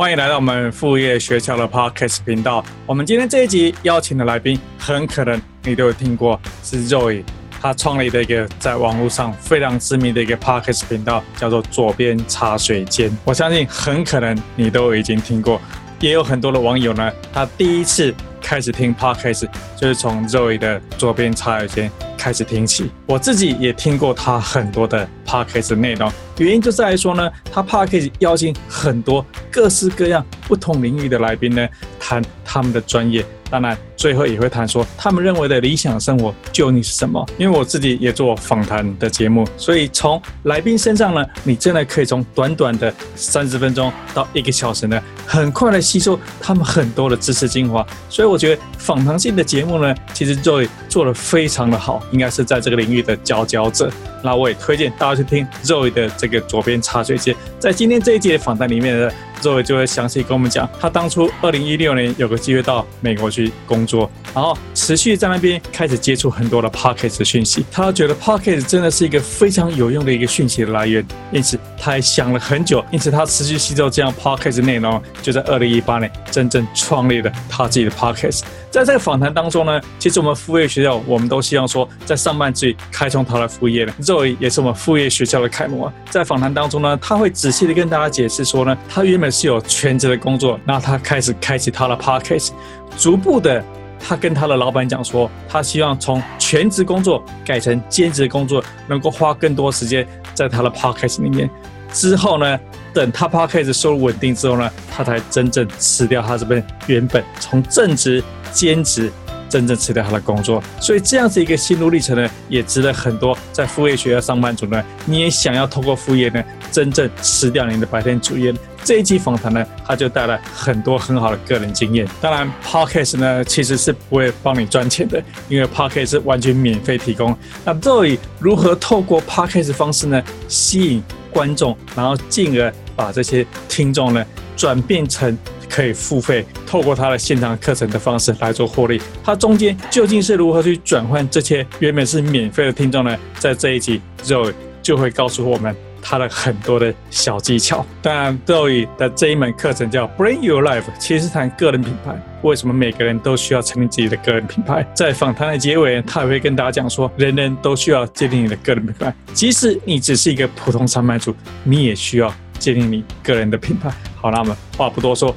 欢迎来到我们副业学校的 Podcast 频道。我们今天这一集邀请的来宾，很可能你都有听过，是 Zoe。他创立的一个在网络上非常知名的一个 Podcast 频道，叫做“左边茶水间”。我相信很可能你都已经听过，也有很多的网友呢，他第一次开始听 Podcast 就是从 Zoe 的“左边茶水间”开始听起。我自己也听过他很多的 Podcast 内容，原因就是来说呢，他 Podcast 邀请很多各式各样不同领域的来宾呢，谈他们的专业。当然，最后也会谈说他们认为的理想生活究竟是什么。因为我自己也做访谈的节目，所以从来宾身上呢，你真的可以从短短的三十分钟到一个小时呢，很快的吸收他们很多的知识精华。所以我觉得访谈性的节目呢，其实 Zoe 做的非常的好，应该是在这个领域的佼佼者。那我也推荐大家去听 Zoe 的这个左边茶水间。在今天这一集的访谈里面呢。Zoe 就会详细跟我们讲，他当初二零一六年有个机会到美国去工作，说然后持续在那边开始接触很多的 Podcast 的讯息。他觉得 Podcast 真的是一个非常有用的一个讯息的来源，因此他还想了很久，因此他持续吸收这样 Podcast 内容，就在二零一八年真正创立了他自己的 Podcast。在这个访谈当中呢，其实我们副业学校我们都希望说，在上半季开创他的副业呢作为也是我们副业学校的楷模。在访谈当中呢，他会仔细的跟大家解释说呢，他原本是有全职的工作，那他开始开启他的 podcast，逐步的，他跟他的老板讲说，他希望从全职工作改成兼职工作，能够花更多时间在他的 podcast 里面。之后呢，等他 podcast 收入稳定之后呢，他才真正辞掉他这边原本从正职兼职。真正辞掉他的工作，所以这样子一个心路历程呢，也值得很多在副业学校上班族呢，你也想要透过副业呢，真正辞掉你的白天主业。这一期访谈呢，他就带来很多很好的个人经验。当然，Podcast 呢其实是不会帮你赚钱的，因为 Podcast 是完全免费提供。那到底如何透过 Podcast 方式呢，吸引观众，然后进而把这些听众呢转变成？可以付费，透过他的现场课程的方式来做获利。他中间究竟是如何去转换这些原本是免费的听众呢？在这一集，Zoe 就会告诉我们他的很多的小技巧。当然，Zoe 的这一门课程叫 Brand Your Life，其实是谈个人品牌。为什么每个人都需要成立自己的个人品牌？在访谈的结尾，他也会跟大家讲说，人人都需要建立你的个人品牌，即使你只是一个普通上班族，你也需要建立你个人的品牌。好，那么话不多说。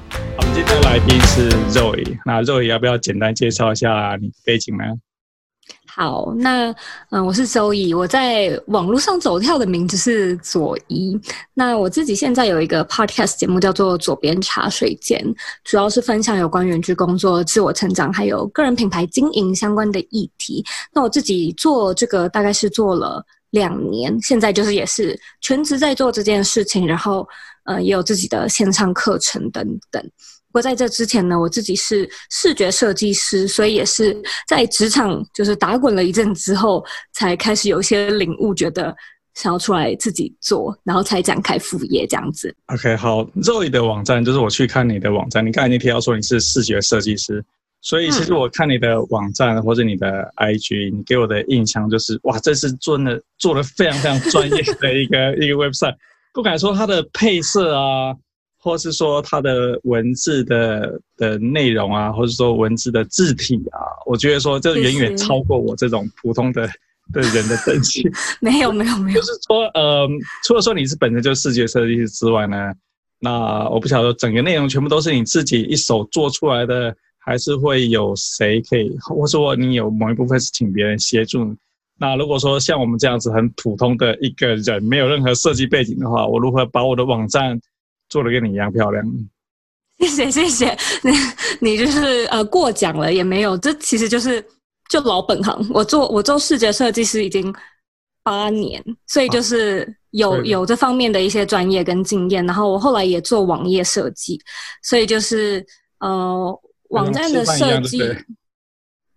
今天的来宾是 Zoe，那 Zoe 要不要简单介绍一下你背景呢？好，那嗯，我是 Zoe，我在网络上走跳的名字是佐伊。那我自己现在有一个 podcast 节目叫做左边茶水间，主要是分享有关远距工作、自我成长还有个人品牌经营相关的议题。那我自己做这个大概是做了两年，现在就是也是全职在做这件事情，然后呃也有自己的线上课程等等。不过在这之前呢，我自己是视觉设计师，所以也是在职场就是打滚了一阵之后，才开始有一些领悟，觉得想要出来自己做，然后才展开副业这样子。OK，好，Zoe 的网站就是我去看你的网站，你刚才已经提到说你是视觉设计师，所以其实我看你的网站或者你的 IG，你给我的印象就是哇，这是做的做的非常非常专业的一个 一个 website，不敢说它的配色啊。或是说它的文字的的内容啊，或者说文字的字体啊，我觉得说这远远超过我这种普通的 的人的等级。没有没有没有，就是说，呃，除了说你是本身就是视觉设计师之外呢，那我不晓得整个内容全部都是你自己一手做出来的，还是会有谁可以，或者说你有某一部分是请别人协助？那如果说像我们这样子很普通的一个人，没有任何设计背景的话，我如何把我的网站做的跟你一样漂亮，谢谢谢谢，你 你就是呃过奖了也没有，这其实就是就老本行。我做我做视觉设计师已经八年，所以就是有、啊、有这方面的一些专业跟经验。然后我后来也做网页设计，所以就是呃网站的设计。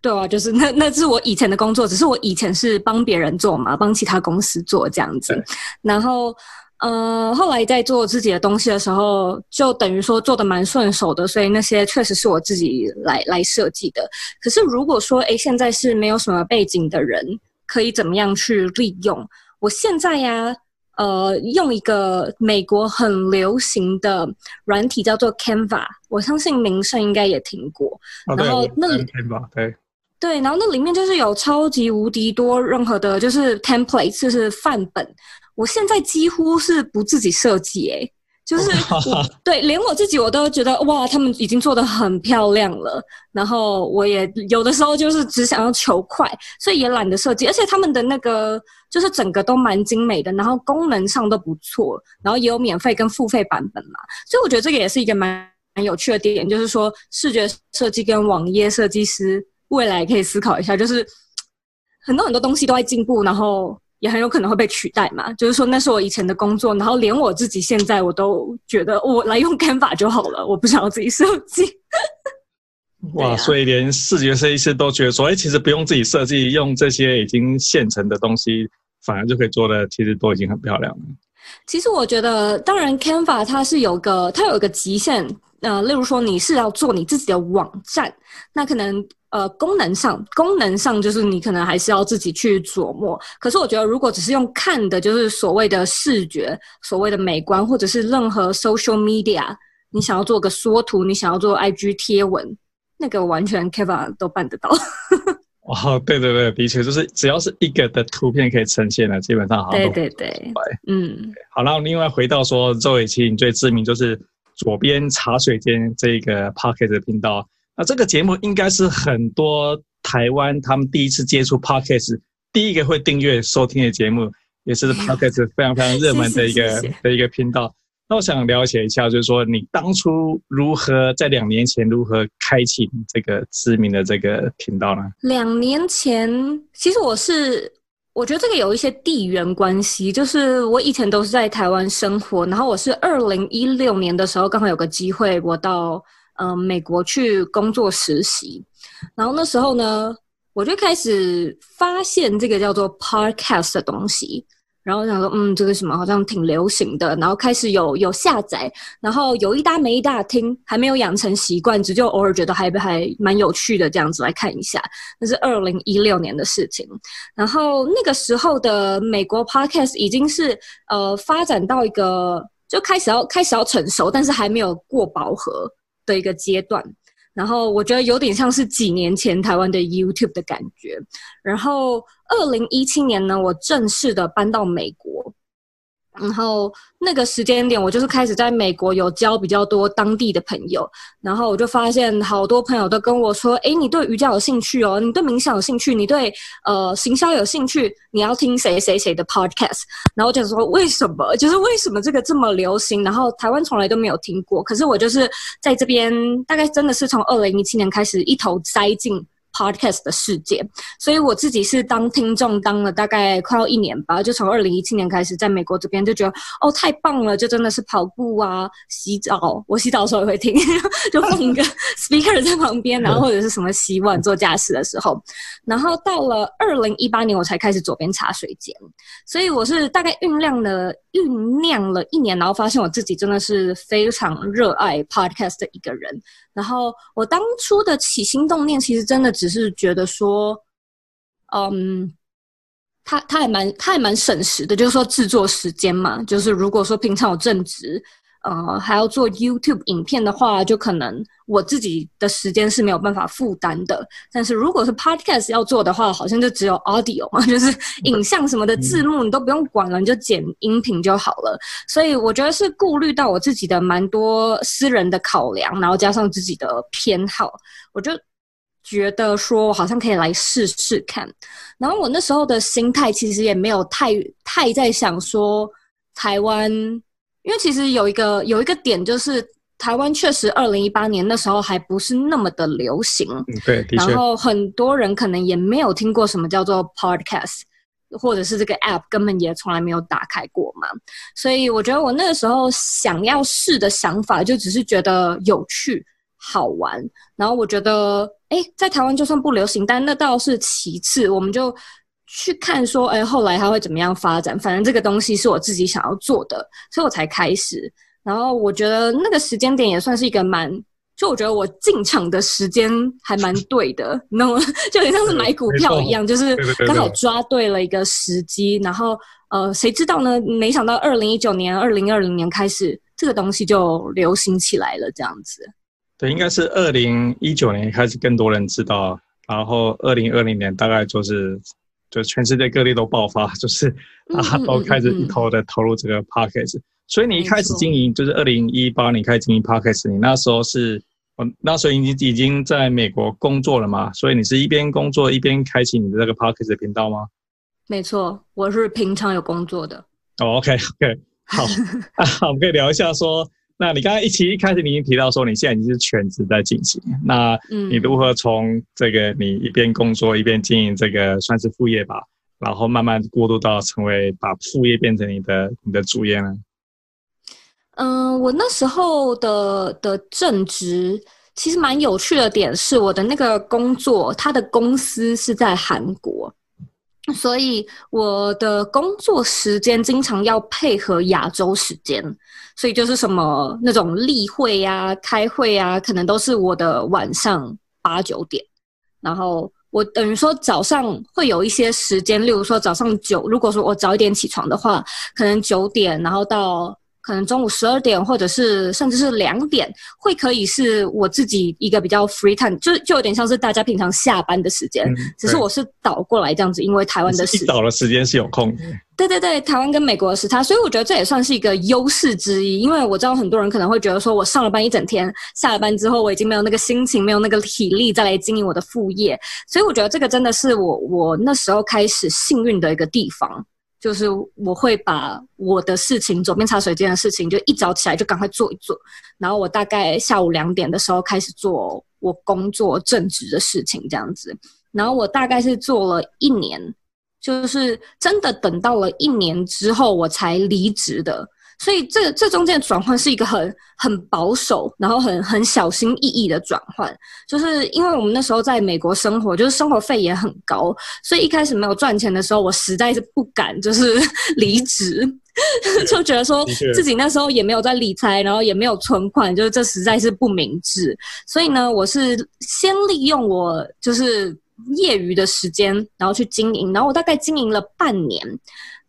对啊，就是 那那是我以前的工作，只是我以前是帮别人做嘛，帮其他公司做这样子。然后，呃，后来在做自己的东西的时候，就等于说做的蛮顺手的，所以那些确实是我自己来来设计的。可是如果说，诶，现在是没有什么背景的人，可以怎么样去利用？我现在呀，呃，用一个美国很流行的软体叫做 Canva，我相信名声应该也听过。哦、然后那里 Canva 对。对，然后那里面就是有超级无敌多任何的，就是 template，就是范本。我现在几乎是不自己设计，诶，就是我对，连我自己我都觉得哇，他们已经做得很漂亮了。然后我也有的时候就是只想要求快，所以也懒得设计。而且他们的那个就是整个都蛮精美的，然后功能上都不错，然后也有免费跟付费版本嘛。所以我觉得这个也是一个蛮蛮有趣的点，就是说视觉设计跟网页设计师。未来可以思考一下，就是 很多很多东西都在进步，然后也很有可能会被取代嘛。就是说，那是我以前的工作，然后连我自己现在我都觉得，我来用 Canva 就好了，我不想要自己设计。哇，啊、所以连视觉设计师都觉得说，哎，其实不用自己设计，用这些已经现成的东西，反而就可以做的，其实都已经很漂亮了。其实我觉得，当然 Canva 它是有个它有个极限，呃，例如说你是要做你自己的网站，那可能。呃，功能上，功能上就是你可能还是要自己去琢磨。可是我觉得，如果只是用看的，就是所谓的视觉、所谓的美观，或者是任何 social media，你想要做个缩图，你想要做 IG 贴文，那个完全 Canva 都办得到。哦，对对对，的确就是只要是一个的图片可以呈现的，基本上好像对对对，嗯。好，然后另外回到说，周伟清最知名就是左边茶水间这个 Pocket 的频道。那这个节目应该是很多台湾他们第一次接触 Podcast 第一个会订阅收听的节目，也是 Podcast 非常非常热门的一个 的一个频道。那我想了解一下，就是说你当初如何在两年前如何开启这个知名的这个频道呢？两年前，其实我是我觉得这个有一些地缘关系，就是我以前都是在台湾生活，然后我是二零一六年的时候刚好有个机会，我到。嗯、呃，美国去工作实习，然后那时候呢，我就开始发现这个叫做 podcast 的东西，然后想说，嗯，这个什么好像挺流行的，然后开始有有下载，然后有一搭没一搭听，还没有养成习惯，只就偶尔觉得还还蛮有趣的这样子来看一下。那是二零一六年的事情，然后那个时候的美国 podcast 已经是呃发展到一个就开始要开始要成熟，但是还没有过饱和。的一个阶段，然后我觉得有点像是几年前台湾的 YouTube 的感觉。然后二零一七年呢，我正式的搬到美国。然后那个时间点，我就是开始在美国有交比较多当地的朋友，然后我就发现好多朋友都跟我说：“诶，你对瑜伽有兴趣哦，你对冥想有兴趣，你对呃行销有兴趣，你要听谁谁谁的 podcast。”然后我就说：“为什么？就是为什么这个这么流行？然后台湾从来都没有听过。可是我就是在这边，大概真的是从二零一七年开始一头栽进。” Podcast 的世界，所以我自己是当听众当了大概快要一年吧，就从二零一七年开始在美国这边就觉得哦太棒了，就真的是跑步啊、洗澡，我洗澡的时候也会听，就放一个 speaker 在旁边，然后或者是什么洗碗做家事的时候，然后到了二零一八年我才开始左边茶水间，所以我是大概酝酿了酝酿了一年，然后发现我自己真的是非常热爱 Podcast 的一个人。然后我当初的起心动念，其实真的只是觉得说，嗯，他他还蛮他还蛮省时的，就是说制作时间嘛，就是如果说平常有正职。呃，还要做 YouTube 影片的话，就可能我自己的时间是没有办法负担的。但是如果是 Podcast 要做的话，好像就只有 Audio 嘛，就是影像什么的字幕你都不用管了，你就剪音频就好了。所以我觉得是顾虑到我自己的蛮多私人的考量，然后加上自己的偏好，我就觉得说好像可以来试试看。然后我那时候的心态其实也没有太太在想说台湾。因为其实有一个有一个点，就是台湾确实二零一八年那时候还不是那么的流行，对，然后很多人可能也没有听过什么叫做 podcast，或者是这个 app 根本也从来没有打开过嘛。所以我觉得我那个时候想要试的想法，就只是觉得有趣、好玩。然后我觉得，哎，在台湾就算不流行，但那倒是其次，我们就去看说，哎，后来它会怎么样发展。反正这个东西是我自己想要做的，所以我才开始。然后我觉得那个时间点也算是一个蛮，就我觉得我进场的时间还蛮对的，你懂吗？就有点像是买股票一样，就是刚好抓对了一个时机。然后呃，谁知道呢？没想到二零一九年、二零二零年开始，这个东西就流行起来了，这样子。对，应该是二零一九年开始更多人知道，然后二零二零年大概就是就全世界各地都爆发，就是大家都开始一头的投入这个 Podcast。所以你一开始经营就是二零一八年开始经营 Podcast，你那时候是，我那时候已经已经在美国工作了嘛？所以你是一边工作一边开启你的这个 Podcast 的频道吗？没错，我是平常有工作的。哦，OK，OK，好，我们可以聊一下说，那你刚才一起一开始你已经提到说你现在已经是全职在进行，那你如何从这个你一边工作一边经营这个算是副业吧，然后慢慢过渡到成为把副业变成你的你的主业呢？嗯，我那时候的的正职其实蛮有趣的点是，我的那个工作，他的公司是在韩国，所以我的工作时间经常要配合亚洲时间，所以就是什么那种例会呀、开会啊，可能都是我的晚上八九点，然后我等于说早上会有一些时间，例如说早上九，如果说我早一点起床的话，可能九点，然后到。可能中午十二点，或者是甚至是两点，会可以是我自己一个比较 free time，就就有点像是大家平常下班的时间，嗯、只是我是倒过来这样子，因为台湾的时倒的时间是有空的。对对对，台湾跟美国的时差，所以我觉得这也算是一个优势之一。因为我知道很多人可能会觉得说，我上了班一整天，下了班之后我已经没有那个心情，没有那个体力再来经营我的副业，所以我觉得这个真的是我我那时候开始幸运的一个地方。就是我会把我的事情，左边茶水间的事情，就一早起来就赶快做一做，然后我大概下午两点的时候开始做我工作正职的事情，这样子，然后我大概是做了一年，就是真的等到了一年之后我才离职的。所以这这中间的转换是一个很很保守，然后很很小心翼翼的转换，就是因为我们那时候在美国生活，就是生活费也很高，所以一开始没有赚钱的时候，我实在是不敢就是 离职，就觉得说自己那时候也没有在理财，然后也没有存款，就是这实在是不明智。所以呢，我是先利用我就是业余的时间，然后去经营，然后我大概经营了半年。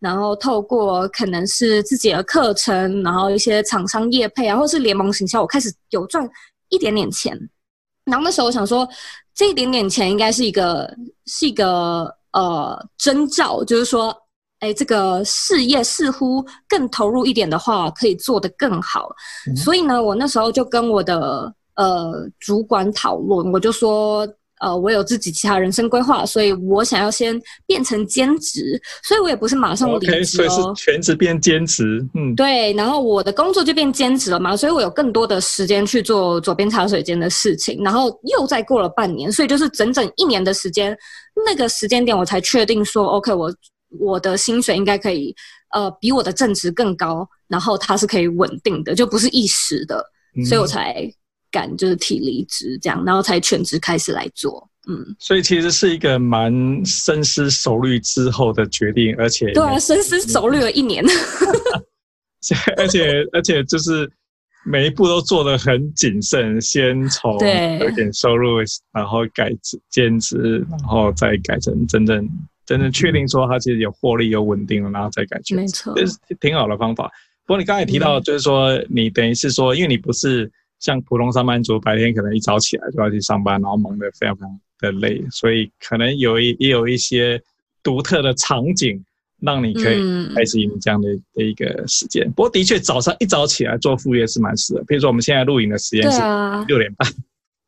然后透过可能是自己的课程，然后一些厂商业配啊，或是联盟行销，我开始有赚一点点钱。然后那时候我想说，这一点点钱应该是一个是一个呃征兆，就是说，哎，这个事业似乎更投入一点的话，可以做得更好。嗯。所以呢，我那时候就跟我的呃主管讨论，我就说。呃，我有自己其他人生规划，所以我想要先变成兼职，所以我也不是马上离职哦。Okay, 所以是全职变兼职，嗯，对，然后我的工作就变兼职了嘛，所以我有更多的时间去做左边茶水间的事情，然后又再过了半年，所以就是整整一年的时间，那个时间点我才确定说，OK，我我的薪水应该可以，呃，比我的正职更高，然后它是可以稳定的，就不是一时的，嗯、所以我才。就是提离职这样，然后才全职开始来做，嗯，所以其实是一个蛮深思熟虑之后的决定，而且对啊，深思熟虑了一年，而且而且就是每一步都做得很谨慎，先从有点收入，然后改兼职，然后再改成真正真正确定说他其实有获利有稳定了，然后再改全职，没错，这是挺好的方法。不过你刚才提到，就是说你等于是说，因为你不是。像普通上班族，白天可能一早起来就要去上班，然后忙得非常非常的累，所以可能有一也有一些独特的场景，让你可以开始用这样的的一个时间。嗯、不过的确，早上一早起来做副业是蛮适合。比如说我们现在录影的时间是六点半，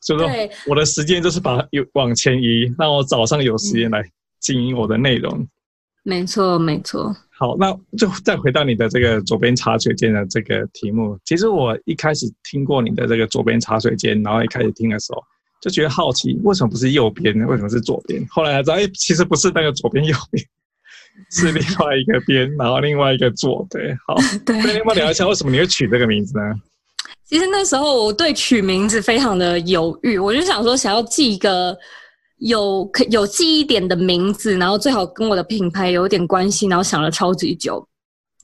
所以说我的时间就是把有往前移，让我早上有时间来经营我的内容。没错，没错。好，那就再回到你的这个左边茶水间的这个题目。其实我一开始听过你的这个左边茶水间，然后一开始听的时候就觉得好奇，为什么不是右边呢？为什么是左边？后来才知道，哎，其实不是那个左边右边，是另外一个边，然后另外一个左。对，好，对，那要不要聊一下为什么你会取这个名字呢？其实那时候我对取名字非常的犹豫，我就想说想要记一个有可有记忆点的名字，然后最好跟我的品牌有点关系，然后想了超级久。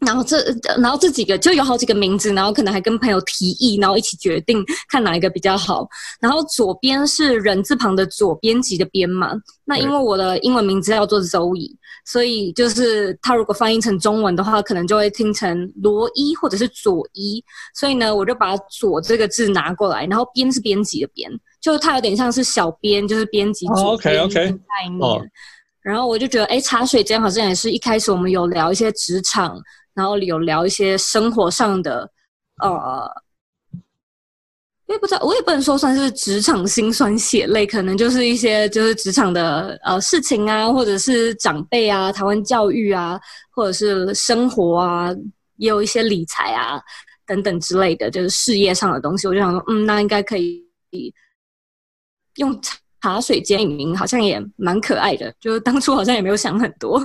然后这，然后这几个就有好几个名字，然后可能还跟朋友提议，然后一起决定看哪一个比较好。然后左边是人字旁的左编辑的编嘛，那因为我的英文名字叫做 Zoe，所以就是它如果翻译成中文的话，可能就会听成罗伊或者是左伊。所以呢，我就把左这个字拿过来，然后编是编辑的编，就它有点像是小编，就是编辑左编的概念。Oh. 然后我就觉得，哎，茶水间好像也是一开始我们有聊一些职场。然后有聊一些生活上的，呃，我也不知道，我也不能说算是职场辛酸血泪，可能就是一些就是职场的呃事情啊，或者是长辈啊，台湾教育啊，或者是生活啊，也有一些理财啊等等之类的，就是事业上的东西。我就想说，嗯，那应该可以用茶水间命名，好像也蛮可爱的。就是当初好像也没有想很多，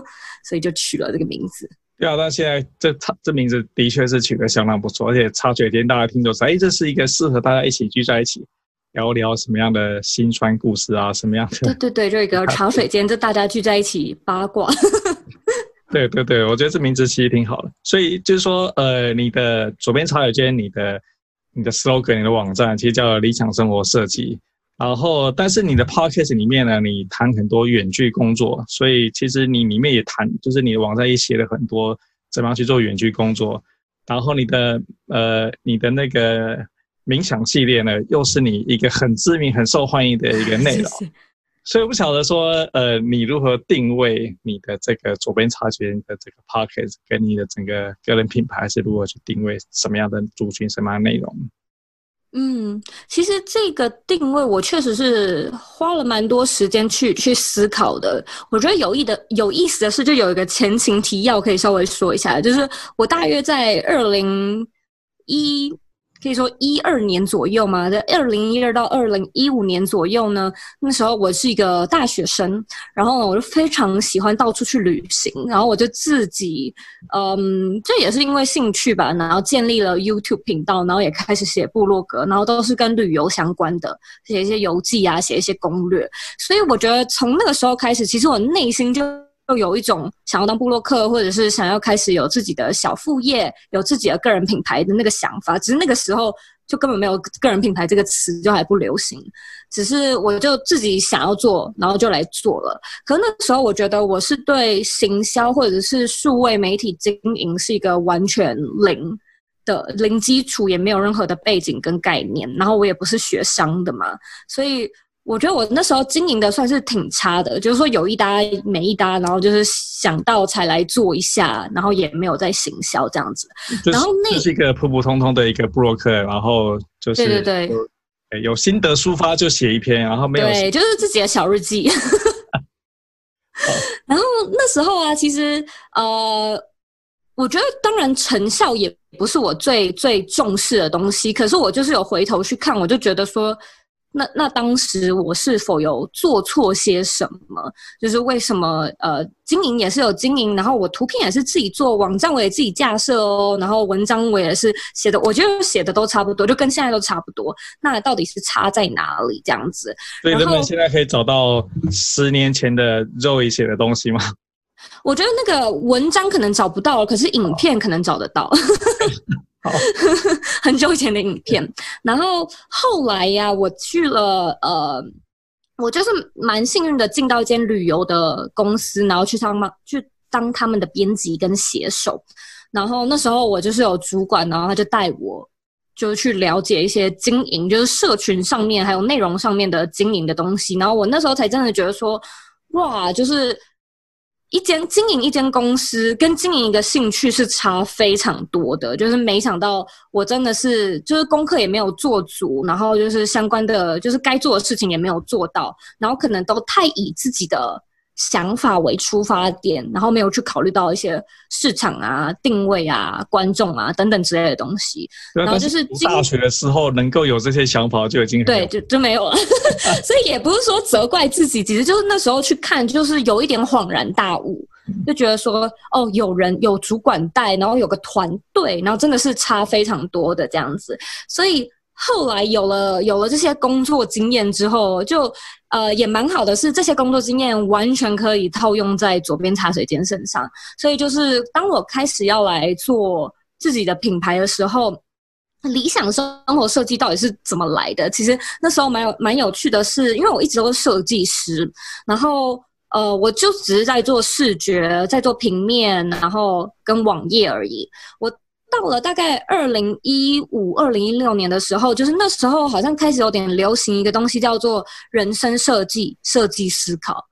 所以就取了这个名字。对啊，但现在这茶这名字的确是取得相当不错，而且茶水间大家听都说，哎，这是一个适合大家一起聚在一起聊聊什么样的辛酸故事啊，什么样的？对对对，就一个茶水间，就大家聚在一起八卦。对对对，我觉得这名字其实挺好的。所以就是说，呃，你的左边茶水间，你的你的 slogan，你的网站其实叫理想生活设计。然后，但是你的 podcast 里面呢，你谈很多远距工作，所以其实你里面也谈，就是你的网站也写了很多怎么样去做远距工作。然后你的呃，你的那个冥想系列呢，又是你一个很知名、很受欢迎的一个内容。所以我不晓得说，呃，你如何定位你的这个左边茶水间的这个 podcast 跟你的整个个人品牌是如何去定位什么样的族群、什么样的内容？嗯，其实这个定位我确实是花了蛮多时间去去思考的。我觉得有意的有意思的是，就有一个前情提要可以稍微说一下，就是我大约在二零一。可以说一二年左右嘛，在二零一二到二零一五年左右呢，那时候我是一个大学生，然后，我就非常喜欢到处去旅行，然后我就自己，嗯，这也是因为兴趣吧，然后建立了 YouTube 频道，然后也开始写部落格，然后都是跟旅游相关的，写一些游记啊，写一些攻略，所以我觉得从那个时候开始，其实我内心就。就有一种想要当布洛克，或者是想要开始有自己的小副业，有自己的个人品牌的那个想法。只是那个时候就根本没有“个人品牌”这个词，就还不流行。只是我就自己想要做，然后就来做了。可那时候，我觉得我是对行销或者是数位媒体经营是一个完全零的零基础，也没有任何的背景跟概念。然后我也不是学商的嘛，所以。我觉得我那时候经营的算是挺差的，就是说有一搭没一搭，然后就是想到才来做一下，然后也没有在行销这样子。就是、然后那是一个普普通通的一个部落客，然后就是对对对，有心得抒发就写一篇，然后没有对，就是自己的小日记。然后那时候啊，其实呃，我觉得当然成效也不是我最最重视的东西，可是我就是有回头去看，我就觉得说。那那当时我是否有做错些什么？就是为什么呃经营也是有经营，然后我图片也是自己做，网站我也自己架设哦，然后文章我也是写的，我觉得写的都差不多，就跟现在都差不多。那到底是差在哪里？这样子？所以人们现在可以找到十年前的肉一写的东西吗？我觉得那个文章可能找不到了，可是影片可能找得到。好 很久以前的影片，然后后来呀，我去了呃，我就是蛮幸运的进到一间旅游的公司，然后去上嘛，去当他们的编辑跟写手。然后那时候我就是有主管，然后他就带我，就去了解一些经营，就是社群上面还有内容上面的经营的东西。然后我那时候才真的觉得说，哇，就是。一间经营一间公司跟经营一个兴趣是差非常多的，就是没想到我真的是就是功课也没有做足，然后就是相关的就是该做的事情也没有做到，然后可能都太以自己的。想法为出发点，然后没有去考虑到一些市场啊、定位啊、观众啊等等之类的东西。然后就是大学的时候能够有这些想法就已经对，就就没有了。所以也不是说责怪自己，其实就是那时候去看，就是有一点恍然大悟。就觉得说哦，有人有主管带，然后有个团队，然后真的是差非常多的这样子。所以后来有了有了这些工作经验之后，就呃也蛮好的，是这些工作经验完全可以套用在左边茶水间身上。所以就是当我开始要来做自己的品牌的时候。理想生活设计到底是怎么来的？其实那时候蛮有蛮有趣的是，因为我一直都是设计师，然后呃，我就只是在做视觉，在做平面，然后跟网页而已。我到了大概二零一五、二零一六年的时候，就是那时候好像开始有点流行一个东西，叫做人生设计、设计思考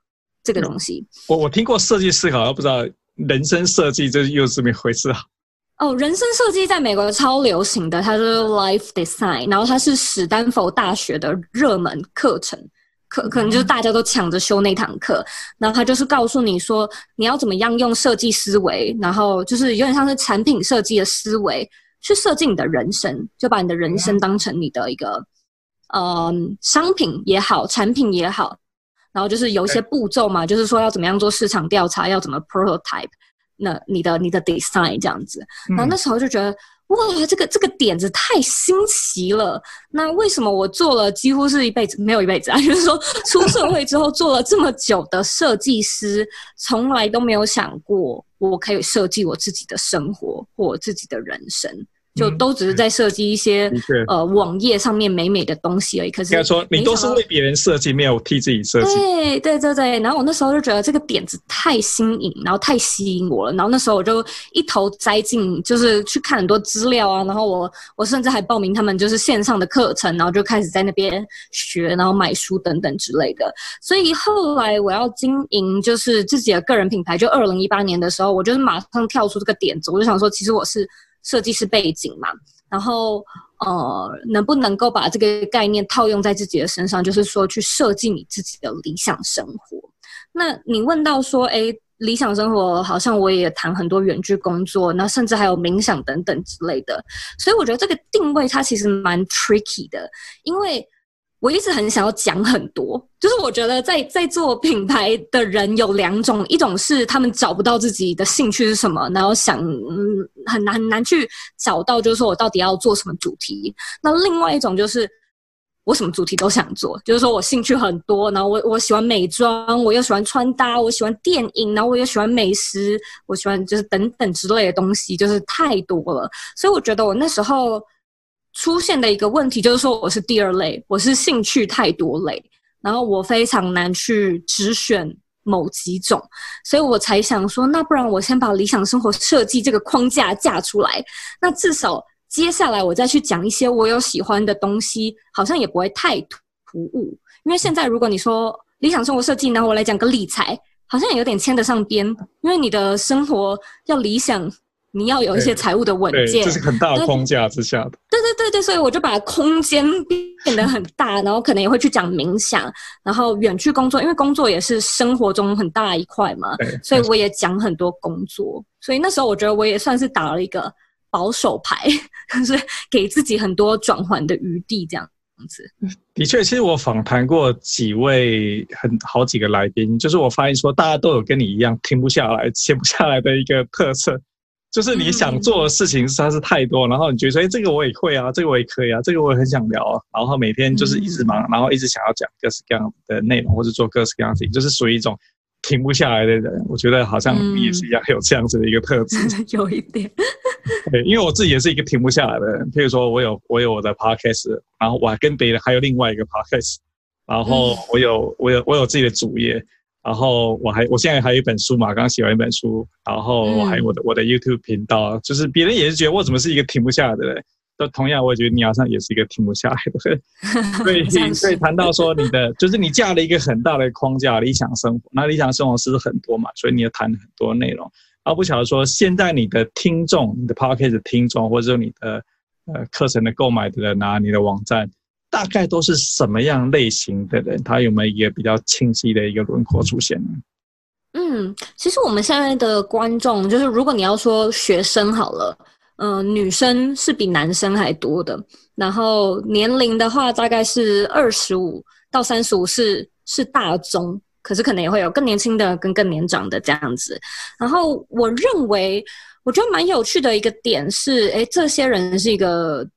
这个东西。我我听过设计思考，我不知道人生设计这又是怎么回事啊？哦，人生设计在美国超流行的，它是 life design，然后它是史丹佛大学的热门课程，可可能就是大家都抢着修那堂课，然后他就是告诉你说你要怎么样用设计思维，然后就是有点像是产品设计的思维去设计你的人生，就把你的人生当成你的一个呃商品也好，产品也好，然后就是有一些步骤嘛，就是说要怎么样做市场调查，要怎么 prototype。那你的你的 design 这样子，然后那时候就觉得、嗯、哇，这个这个点子太新奇了。那为什么我做了几乎是一辈子没有一辈子啊？就是说出社会之后做了这么久的设计师，从来都没有想过我可以设计我自己的生活或我自己的人生。就都只是在设计一些、嗯、呃网页上面美美的东西而已。可是应该说，你都是为别人设计，没有替自己设计。对对对对。然后我那时候就觉得这个点子太新颖，然后太吸引我了。然后那时候我就一头栽进，就是去看很多资料啊。然后我我甚至还报名他们就是线上的课程，然后就开始在那边学，然后买书等等之类的。所以后来我要经营就是自己的个人品牌，就二零一八年的时候，我就是马上跳出这个点子，我就想说，其实我是。设计师背景嘛，然后呃，能不能够把这个概念套用在自己的身上，就是说去设计你自己的理想生活。那你问到说，哎，理想生活好像我也谈很多远距工作，那甚至还有冥想等等之类的，所以我觉得这个定位它其实蛮 tricky 的，因为。我一直很想要讲很多，就是我觉得在在做品牌的人有两种，一种是他们找不到自己的兴趣是什么，然后想嗯很难很难去找到，就是说我到底要做什么主题。那另外一种就是我什么主题都想做，就是说我兴趣很多，然后我我喜欢美妆，我又喜欢穿搭，我喜欢电影，然后我又喜欢美食，我喜欢就是等等之类的东西，就是太多了。所以我觉得我那时候。出现的一个问题就是说，我是第二类，我是兴趣太多类，然后我非常难去只选某几种，所以我才想说，那不然我先把理想生活设计这个框架架出来，那至少接下来我再去讲一些我有喜欢的东西，好像也不会太突兀。因为现在如果你说理想生活设计，然后我来讲个理财，好像也有点牵得上边，因为你的生活要理想。你要有一些财务的稳健，这是很大的框架之下的。对对对对，所以我就把空间变得很大，然后可能也会去讲冥想，然后远去工作，因为工作也是生活中很大一块嘛，所以我也讲很多工作。所以那时候我觉得我也算是打了一个保守牌，就是给自己很多转换的余地这样子。的确，其实我访谈过几位很好几个来宾，就是我发现说大家都有跟你一样停不下来、闲不下来的一个特色。就是你想做的事情实在是太多，嗯、然后你觉得说，哎，这个我也会啊，这个我也可以啊，这个我也很想聊啊，然后每天就是一直忙，嗯、然后一直想要讲各式各样的内容，或者做各式各样的事情，就是属于一种停不下来的人。我觉得好像你也是一样，有这样子的一个特质。嗯、有一点。对，因为我自己也是一个停不下来的人。譬如说我有我有我的 podcast，然后我还跟别人还有另外一个 podcast，然后我有我有我有自己的主业。然后我还，我现在还有一本书嘛，刚刚写完一本书，然后我还有我的、嗯、我的 YouTube 频道，就是别人也是觉得我怎么是一个停不下来的人，都同样我也觉得你好像也是一个停不下来的人，所以所以谈到说你的，就是你架了一个很大的框架，理想生活，那理想生活是很多嘛，所以你也谈很多内容，然后不晓得说现在你的听众，你的 Podcast 的听众，或者说你的呃课程的购买的人啊，你的网站。大概都是什么样类型的人？他有没有一个比较清晰的一个轮廓出现呢？嗯，其实我们现在的观众，就是如果你要说学生好了，嗯、女生是比男生还多的。然后年龄的话，大概是二十五到三十五，是是大中。可是可能也会有更年轻的跟更年长的这样子。然后我认为，我觉得蛮有趣的一个点是，诶，这些人是一个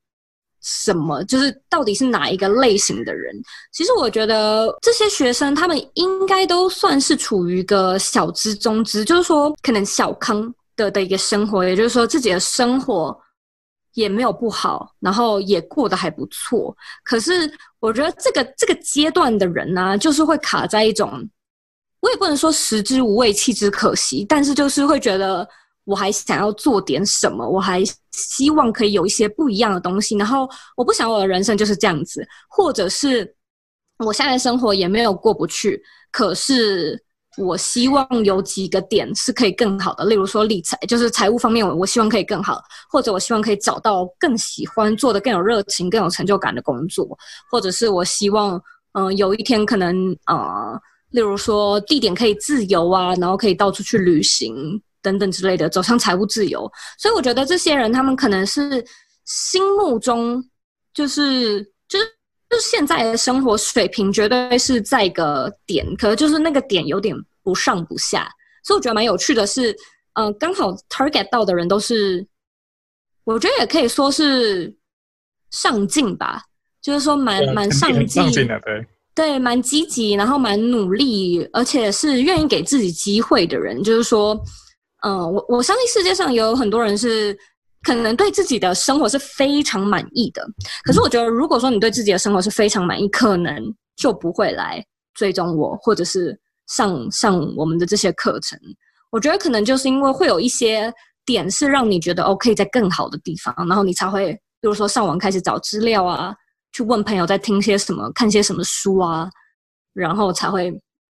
什么？就是到底是哪一个类型的人？其实我觉得这些学生他们应该都算是处于一个小资中资，就是说可能小康的的一个生活，也就是说自己的生活。也没有不好，然后也过得还不错。可是我觉得这个这个阶段的人呢、就是会卡在一种，我也不能说食之无味，弃之可惜，但是就是会觉得我还想要做点什么，我还希望可以有一些不一样的东西。然后我不想我的人生就是这样子，或者是我现在生活也没有过不去，可是。我希望有几个点是可以更好的，例如说理财，就是财务方面，我我希望可以更好，或者我希望可以找到更喜欢做的、更有热情、更有成就感的工作，或者是我希望，嗯、有一天可能，呃，例如说地点可以自由啊，然后可以到处去旅行等等之类的，走向财务自由。所以我觉得这些人，他们可能是心目中就是就是。就是现在的生活水平绝对是在一个点，可能就是那个点有点不上不下，所以我觉得蛮有趣的是，嗯、呃，刚好 target 到的人都是，我觉得也可以说是上进吧，就是说蛮蛮上进，上进的，对，对，蛮积极，然后蛮努力，而且是愿意给自己机会的人，就是说，嗯、我我相信世界上有很多人是。可能对自己的生活是非常满意的，可是我觉得，如果说你对自己的生活是非常满意，可能就不会来追踪我，或者是上上我们的这些课程。我觉得可能就是因为会有一些点是让你觉得 OK，在更好的地方，然后你才会，比如说上网开始找资料啊，去问朋友在听些什么，看些什么书啊，然后才会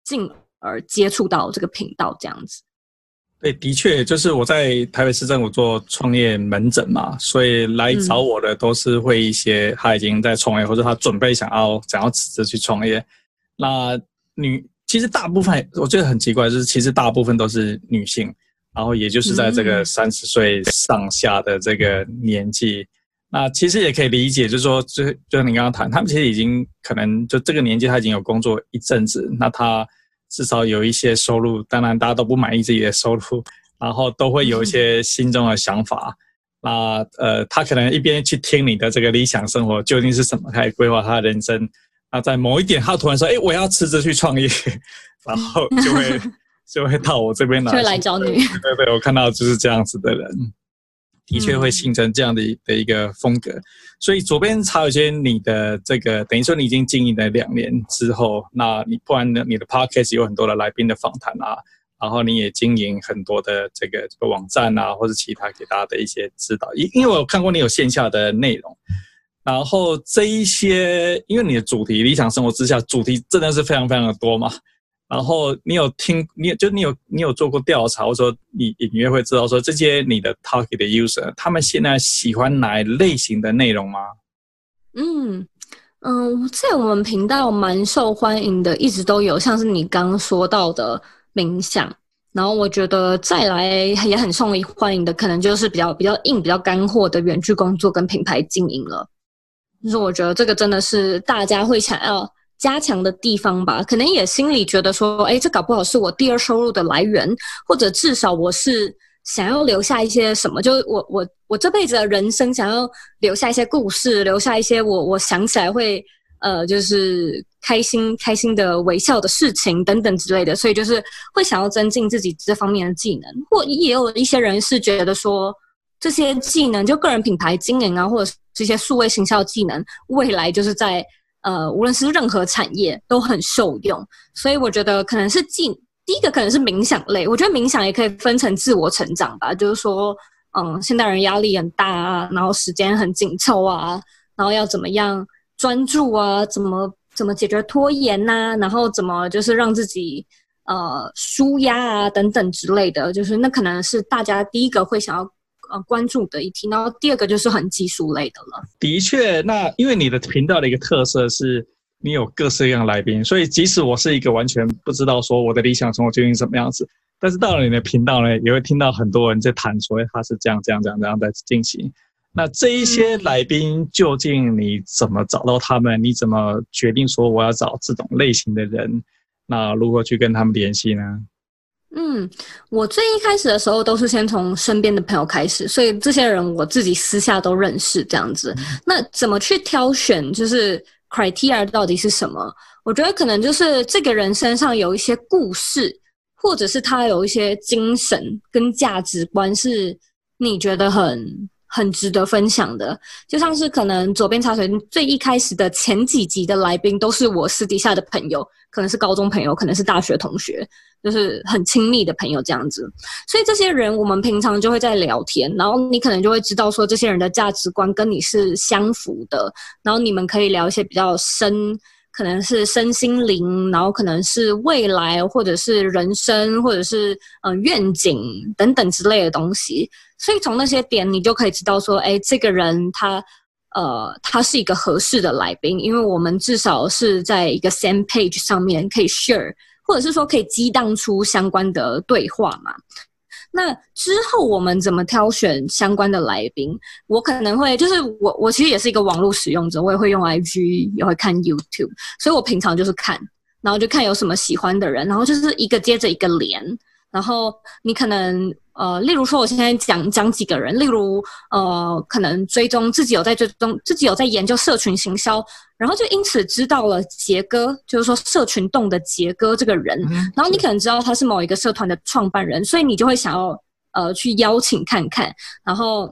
进而接触到这个频道这样子。对，的确，就是我在台北市政府做创业门诊嘛，所以来找我的都是会一些他已经在创业，或者他准备想要想要辞职去创业。那女其实大部分我觉得很奇怪，就是其实大部分都是女性，然后也就是在这个三十岁上下的这个年纪。那其实也可以理解，就是说，就就你刚刚谈，他们其实已经可能就这个年纪，他已经有工作一阵子，那他。至少有一些收入，当然大家都不满意自己的收入，然后都会有一些心中的想法。那呃，他可能一边去听你的这个理想生活究竟是什么，开始规划他的人生。那在某一点，他突然说：“哎，我要辞职去创业。”然后就会 就会到我这边来，就会来找你。对对，我看到就是这样子的人。的确会形成这样的的一个风格，所以左边茶水间你的这个等于说你已经经营了两年之后，那你不然呢？你的 podcast 有很多的来宾的访谈啊，然后你也经营很多的这个这个网站啊，或者其他给大家的一些指导。因因为我看过你有线下的内容，然后这一些因为你的主题理想生活之下，主题真的是非常非常的多嘛。然后你有听，你就你有你有做过调查，或者说你隐约会知道说这些你的 target 的 user，他们现在喜欢哪一类型的内容吗？嗯嗯，在我们频道蛮受欢迎的，一直都有像是你刚刚说到的冥想，然后我觉得再来也很受欢迎的，可能就是比较比较硬、比较干货的远距工作跟品牌经营了。就是我觉得这个真的是大家会想要。加强的地方吧，可能也心里觉得说，哎，这搞不好是我第二收入的来源，或者至少我是想要留下一些什么，就我我我这辈子的人生想要留下一些故事，留下一些我我想起来会呃，就是开心开心的微笑的事情等等之类的，所以就是会想要增进自己这方面的技能，或也有一些人是觉得说，这些技能就个人品牌经营啊，或者这些数位行销技能，未来就是在。呃，无论是任何产业都很受用，所以我觉得可能是进第一个可能是冥想类。我觉得冥想也可以分成自我成长吧，就是说，嗯，现代人压力很大啊，然后时间很紧凑啊，然后要怎么样专注啊，怎么怎么解决拖延呐、然后怎么就是让自己呃舒压啊等等之类的，就是那可能是大家第一个会想要。呃，关注的一题，然后第二个就是很技术类的了。的确，那因为你的频道的一个特色是，你有各式各样来宾，所以即使我是一个完全不知道说我的理想生活究竟什么样子，但是到了你的频道呢，也会听到很多人在谈说他是这样这样这样这样在进行。那这一些来宾究竟你怎么找到他们？你怎么决定说我要找这种类型的人？那如何去跟他们联系呢？嗯，我最一开始的时候都是先从身边的朋友开始，所以这些人我自己私下都认识这样子。嗯、那怎么去挑选？就是 criteria 到底是什么？我觉得可能就是这个人身上有一些故事，或者是他有一些精神跟价值观是你觉得很很值得分享的。就像是可能左边茶水最一开始的前几集的来宾都是我私底下的朋友，可能是高中朋友，可能是大学同学。就是很亲密的朋友这样子，所以这些人我们平常就会在聊天，然后你可能就会知道说这些人的价值观跟你是相符的，然后你们可以聊一些比较深，可能是身心灵，然后可能是未来或者是人生或者是嗯、愿景等等之类的东西，所以从那些点你就可以知道说，哎，这个人他呃他是一个合适的来宾，因为我们至少是在一个 same page 上面可以 share。或者是说可以激荡出相关的对话嘛？那之后我们怎么挑选相关的来宾？我可能会就是我我其实也是一个网络使用者，我也会用 IG，也会看 YouTube，所以我平常就是看，然后就看有什么喜欢的人，然后就是一个接着一个连，然后你可能。呃，例如说，我现在讲讲几个人，例如呃，可能追踪自己有在追踪，自己有在研究社群行销，然后就因此知道了杰哥，就是说社群动的杰哥这个人，然后你可能知道他是某一个社团的创办人，所以你就会想要呃去邀请看看，然后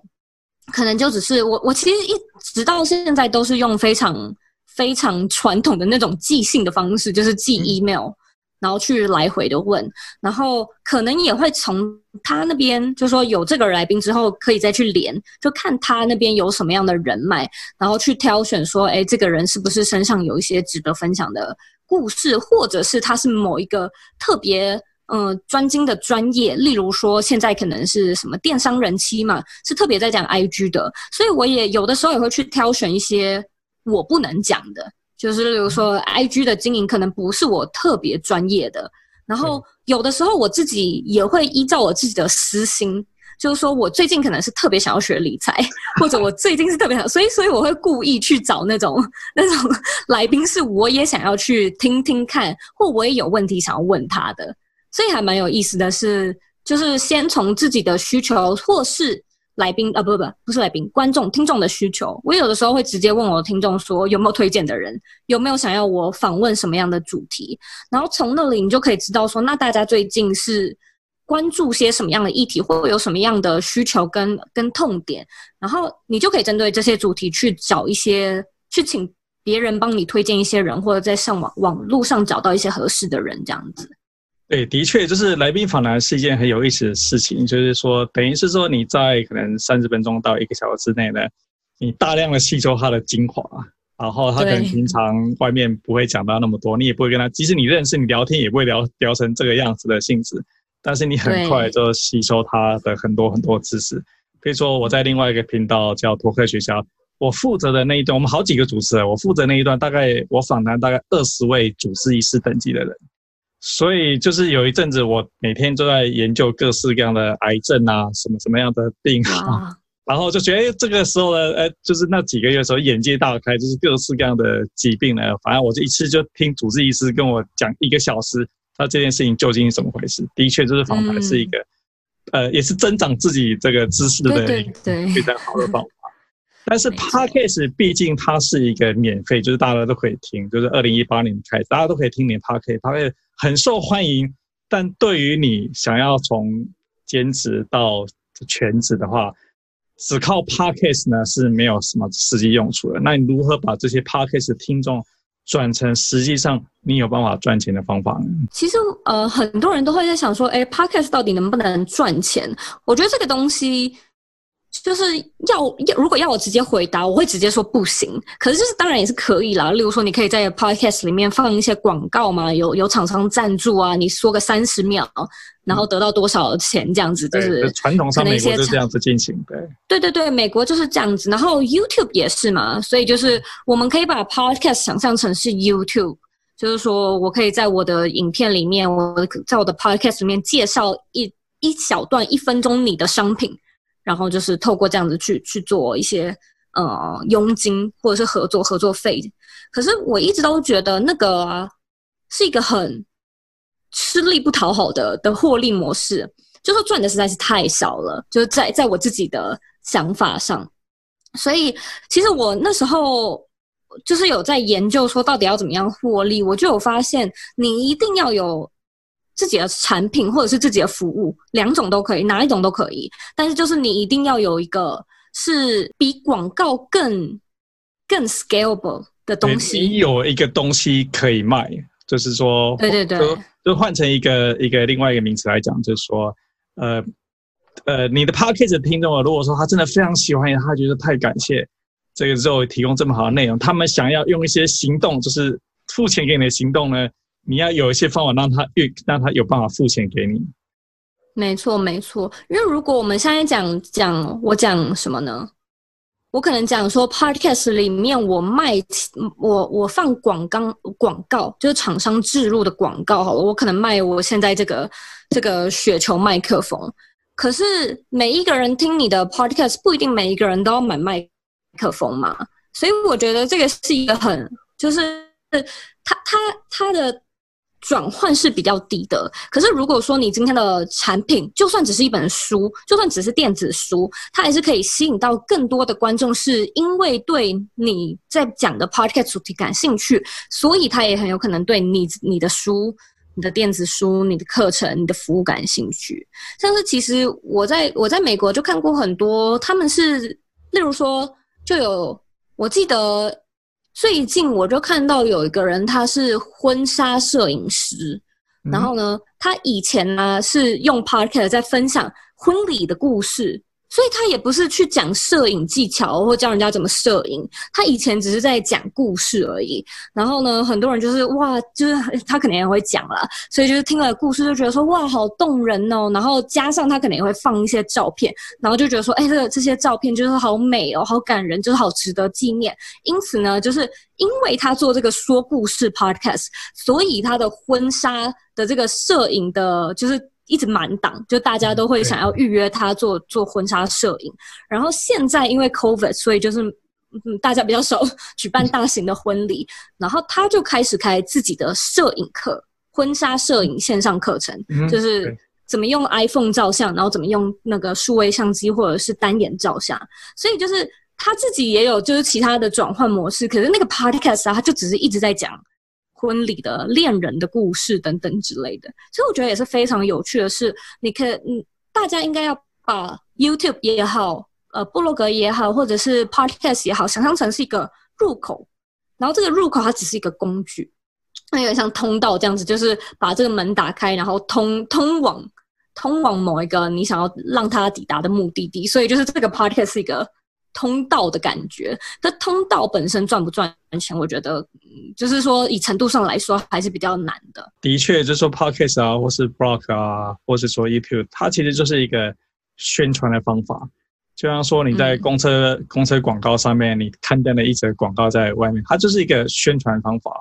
可能就只是我我其实一直到现在都是用非常非常传统的那种寄信的方式，就是寄 email。嗯然后去来回的问，然后可能也会从他那边，就说有这个来宾之后，可以再去连，就看他那边有什么样的人脉，然后去挑选说，哎，这个人是不是身上有一些值得分享的故事，或者是他是某一个特别嗯、专精的专业，例如说现在可能是什么电商人妻嘛，是特别在讲 IG 的，所以我也有的时候也会去挑选一些我不能讲的。就是比如说，IG 的经营可能不是我特别专业的，然后有的时候我自己也会依照我自己的私心，就是说我最近可能是特别想要学理财，或者我最近是特别想，所以所以我会故意去找那种那种来宾，是我也想要去听听看，或我也有问题想要问他的，所以还蛮有意思的是，就是先从自己的需求或是。来宾啊，不不不，不是来宾，观众、听众的需求。我有的时候会直接问我的听众说，有没有推荐的人，有没有想要我访问什么样的主题，然后从那里你就可以知道说，那大家最近是关注些什么样的议题，或有什么样的需求跟跟痛点，然后你就可以针对这些主题去找一些，去请别人帮你推荐一些人，或者在上网网络上找到一些合适的人，这样子。对，的确，就是来宾访谈是一件很有意思的事情。就是说，等于是说你在可能三十分钟到一个小时之内呢，你大量的吸收他的精华，然后他可能平常外面不会讲到那么多，你也不会跟他，即使你认识，你聊天也不会聊聊成这个样子的性质。但是你很快就吸收他的很多很多知识。比如说，我在另外一个频道叫托克学校，我负责的那一段，我们好几个主持人，我负责那一段，大概我访谈大概二十位主治医师等级的人。所以就是有一阵子，我每天都在研究各式各样的癌症啊，什么什么样的病啊，然后就觉得这个时候呢，呃，就是那几个月的时候，眼界大开，就是各式各样的疾病呢，反正我就一次就听主治医师跟我讲一个小时，那这件事情究竟是怎么回事？的确，就是访谈是一个，呃，也是增长自己这个知识的一个非常好的方法。但是 Podcast 毕竟它是一个免费，就是大家都可以听，就是二零一八年开始，大家都可以听点 Podcast，它会很受欢迎。但对于你想要从兼职到全职的话，只靠 Podcast 呢是没有什么实际用处的。那你如何把这些 Podcast 听众转成实际上你有办法赚钱的方法呢？其实呃，很多人都会在想说，哎，Podcast 到底能不能赚钱？我觉得这个东西。就是要要，如果要我直接回答，我会直接说不行。可是就是当然也是可以啦。例如说，你可以在 podcast 里面放一些广告嘛，有有厂商赞助啊，你说个三十秒，然后得到多少钱这样子，就是传统上美国就这样子进行。的对对对，美国就是这样子。然后 YouTube 也是嘛，所以就是我们可以把 podcast 想象成是 YouTube，就是说我可以在我的影片里面，我在我的 podcast 里面介绍一一小段一分钟你的商品。然后就是透过这样子去去做一些呃佣金或者是合作合作费，可是我一直都觉得那个是一个很吃力不讨好的的获利模式，就说赚的实在是太少了，就是在在我自己的想法上，所以其实我那时候就是有在研究说到底要怎么样获利，我就有发现你一定要有自己的产品或者是自己的服务，两种都可以，哪一种都可以，但是就是你一定要有一个是比广告更更 scalable 的东西，你有一个东西可以卖。就是说，对对对，就就换成一个一个另外一个名词来讲，就是说，呃呃，你的的听众啊，如果说他真的非常喜欢，他觉得太感谢这个 Zoe 提供这么好的内容，他们想要用一些行动，就是付钱给你的行动呢，你要有一些方法让他越让他有办法付钱给你。没错没错，因为如果我们现在讲讲我讲什么呢？我可能讲说，Podcast 里面我卖我我放广告广告，就是厂商置入的广告好了。我可能卖我现在这个这个雪球麦克风，可是每一个人听你的 Podcast 不一定每一个人都要买麦克风嘛。所以我觉得这个是一个很就是他他他的。转换是比较低的，可是如果说你今天的产品，就算只是一本书，就算只是电子书，它还是可以吸引到更多的观众，是因为对你在讲的 podcast 主题感兴趣，所以他也很有可能对你、你的书、你的电子书、你的课程、你的服务感兴趣。像是其实我在我在美国就看过很多，他们是例如说就有，我记得。最近我就看到有一个人，他是婚纱摄影师，嗯、然后呢，他以前呢是用 Podcast 在分享婚礼的故事。所以他也不是去讲摄影技巧或教人家怎么摄影，他以前只是在讲故事而已。然后呢，很多人就是哇，就是他可能也会讲啦，所以就是听了故事就觉得说哇，好动人哦。然后加上他可能也会放一些照片，然后就觉得说，哎，这个这些照片就是好美哦，好感人，就是好值得纪念。因此呢，就是因为他做这个说故事 Podcast，所以他的婚纱的这个摄影的，就是。一直满档，就大家都会想要预约他做做婚纱摄影。然后现在因为 COVID，所以就是嗯，大家比较少举办大型的婚礼。然后他就开始开自己的摄影课，婚纱摄影线上课程，就是怎么用 iPhone 照相，然后怎么用那个数位相机或者是单眼照相。所以就是他自己也有就是其他的转换模式。可是那个 Podcast 啊，他就只是一直在讲。婚礼的恋人的故事等等之类的，所以我觉得也是非常有趣的是，你可，嗯，大家应该要把 YouTube 也好，呃，部落格也好，或者是 Podcast 也好，想象成是一个入口，然后这个入口它只是一个工具，那有点像通道这样子，就是把这个门打开，然后通通往通往某一个你想要让它抵达的目的地，所以就是这个 Podcast 是一个。通道的感觉，那通道本身赚不赚钱，我觉得，就是说以程度上来说还是比较难的。的确，就是说 Podcast 啊，或是 Blog 啊，或是说 YouTube，它其实就是一个宣传的方法。就像说你在公车、嗯、公车广告上面，你刊登了一则广告在外面，它就是一个宣传方法。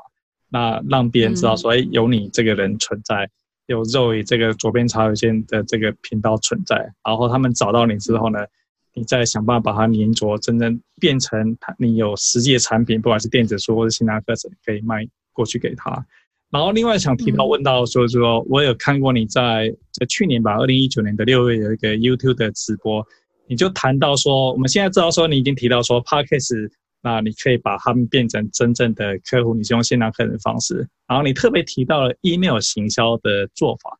那让别人知道说，哎、嗯，有你这个人存在，有 Zoe 这个左边茶水间的这个频道存在，然后他们找到你之后呢，你再想办法把它黏着，真正变成它，你有实际的产品，不管是电子书或者其他课程，可以卖过去给他。然后另外想提到问到说，说、嗯、我有看过你在在去年吧，二零一九年的六月有一个 YouTube 的直播，你就谈到说，我们现在知道说你已经提到说 Podcast，那你可以把他们变成真正的客户，你是用线上课程的方式，然后你特别提到了 email 行销的做法。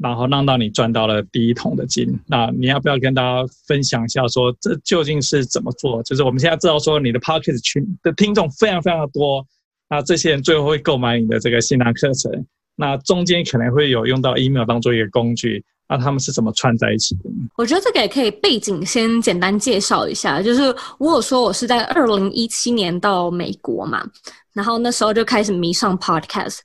然后让到你赚到了第一桶的金，那你要不要跟大家分享一下，说这究竟是怎么做？就是我们现在知道说你的 Podcast 群的听众非常非常的多，那这些人最后会购买你的这个线上课程，那中间可能会有用到 email 当做一个工具，那他们是怎么串在一起的呢？我觉得这个也可以背景先简单介绍一下，就是我有说我是在二零一七年到美国嘛，然后那时候就开始迷上 Podcast。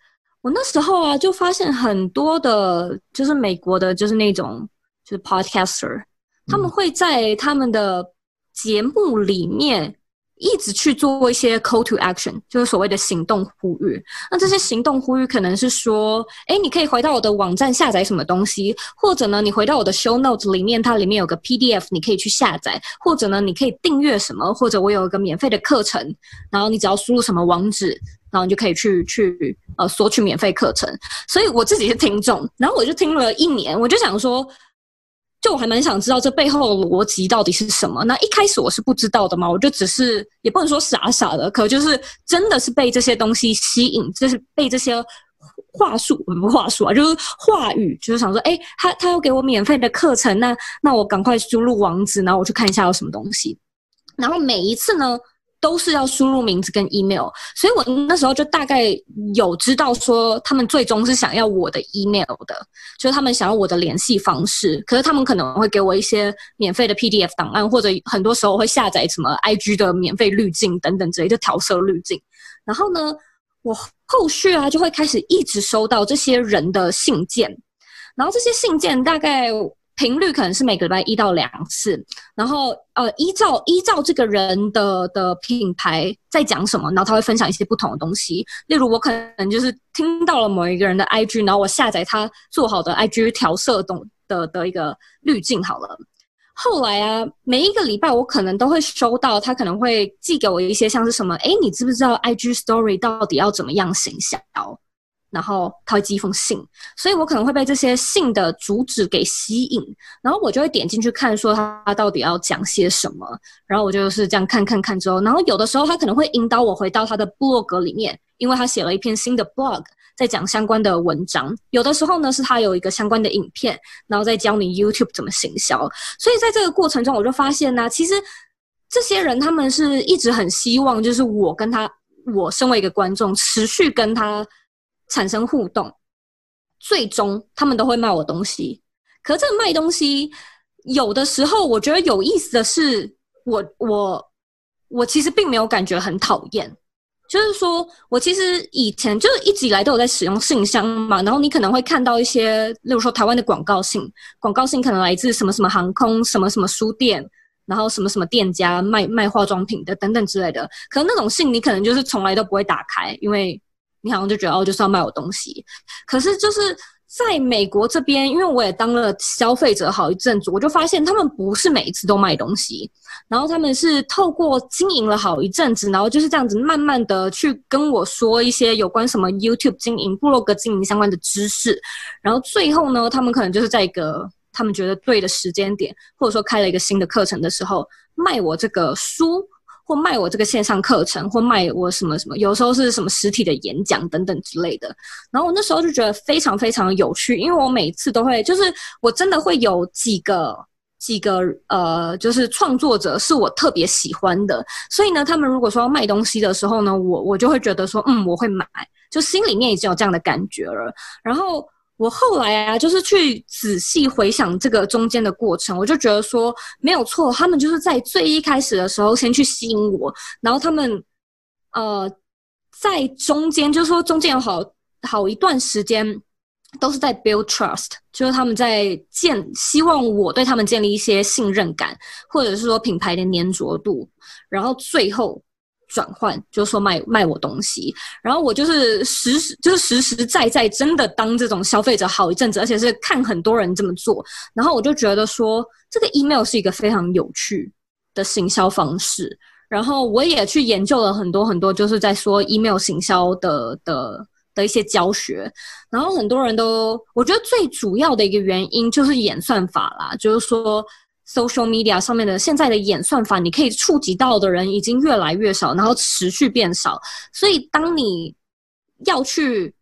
我那时候啊，就发现很多的，就是美国的，就是那种就是 podcaster，他们会在他们的节目里面一直去做一些 call to action，就是所谓的行动呼吁。那这些行动呼吁可能是说，哎，你可以回到我的网站下载什么东西，或者呢，你回到我的 show notes 里面，它里面有个 PDF，你可以去下载，或者呢，你可以订阅什么，或者我有一个免费的课程，然后你只要输入什么网址。然后你就可以去去呃索取免费课程。所以我自己是听众，然后我就听了一年，我就想说。就我还蛮想知道这背后的逻辑到底是什么。那一开始我是不知道的嘛，我就只是也不能说傻傻的，可就是真的是被这些东西吸引，就是被这些话术，不是话术啊，就是话语，就是想说，哎，他他要给我免费的课程，那那我赶快输入网址，然后我去看一下有什么东西。然后每一次呢，都是要输入名字跟 email，所以我那时候就大概有知道说，他们最终是想要我的 email 的，就是他们想要我的联系方式。可是他们可能会给我一些免费的 PDF 档案，或者很多时候会下载什么 IG 的免费滤镜等等之类的调色滤镜。然后呢，我后续啊就会开始一直收到这些人的信件，然后这些信件大概。频率可能是每个礼拜一到两次，然后呃，依照依照这个人的的品牌在讲什么，然后他会分享一些不同的东西。例如，我可能就是听到了某一个人的 IG，然后我下载他做好的 IG 调色的的的一个滤镜好了。后来啊，每一个礼拜我可能都会收到他可能会寄给我一些像是什么，诶，你知不知道 IG Story 到底要怎么样行销？然后他会寄一封信，所以我可能会被这些信的主旨给吸引，然后我就会点进去看，说他到底要讲些什么。然后我就是这样看看看之后，然后有的时候他可能会引导我回到他的 blog 里面，因为他写了一篇新的 blog，在讲相关的文章。有的时候呢，是他有一个相关的影片，然后再教你 YouTube 怎么行销。所以在这个过程中，我就发现呢、其实这些人他们是一直很希望，就是我跟他，我身为一个观众，持续跟他。产生互动，最终他们都会卖我东西。可这卖东西，有的时候我觉得有意思的是，我我我其实并没有感觉很讨厌。就是说我其实以前就是一直以来都有在使用信箱嘛，然后你可能会看到一些，例如说台湾的广告信，广告信可能来自什么什么航空、什么什么书店，然后什么什么店家卖卖化妆品的等等之类的。可能那种信你可能就是从来都不会打开，因为。你好像就觉得哦，就是要卖我东西，可是就是在美国这边，因为我也当了消费者好一阵子，我就发现他们不是每一次都卖东西，然后他们是透过经营了好一阵子，然后就是这样子慢慢的去跟我说一些有关什么 YouTube 经营、部落格经营相关的知识，然后最后呢，他们可能就是在一个他们觉得对的时间点，或者说开了一个新的课程的时候，卖我这个书。或卖我这个线上课程，或卖我什么什么，有时候是什么实体的演讲等等之类的。然后我那时候就觉得非常非常有趣，因为我每次都会，就是我真的会有几个几个呃，就是创作者是我特别喜欢的。所以呢，他们如果说要卖东西的时候呢，我我就会觉得说，嗯，我会买，就心里面已经有这样的感觉了。然后。我后来啊，就是去仔细回想这个中间的过程，我就觉得说没有错，他们就是在最一开始的时候先去吸引我，然后他们呃在中间，就是说中间有好好一段时间都是在 build trust，就是他们在建，希望我对他们建立一些信任感，或者是说品牌的粘着度，然后最后。转换就是说卖卖我东西，然后我就是实实就是实实在在真的当这种消费者好一阵子，而且是看很多人这么做，然后我就觉得说这个 email 是一个非常有趣的行销方式，然后我也去研究了很多很多，就是在说 email 行销的的的一些教学，然后很多人都我觉得最主要的一个原因就是演算法啦，就是说。Social media 上面的现在的演算法，你可以触及到的人已经越来越少，然后持续变少。所以，当你要去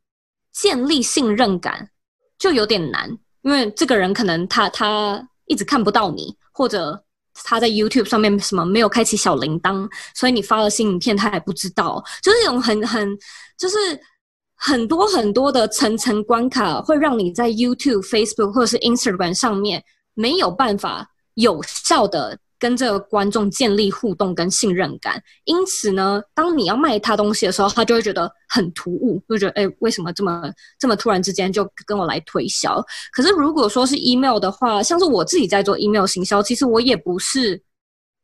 建立信任感，就有点难，因为这个人可能他他一直看不到你，或者他在 YouTube 上面什么没有开启小铃铛，所以你发了新影片他还不知道。就是这种很很就是很多很多的层层关卡，会让你在 YouTube、Facebook 或者是 Instagram 上面没有办法。有效的跟这个观众建立互动跟信任感，因此呢，当你要卖他东西的时候，他就会觉得很突兀，就觉得诶，为什么这么这么突然之间就跟我来推销？可是如果说是 email 的话，像是我自己在做 email 行销，其实我也不是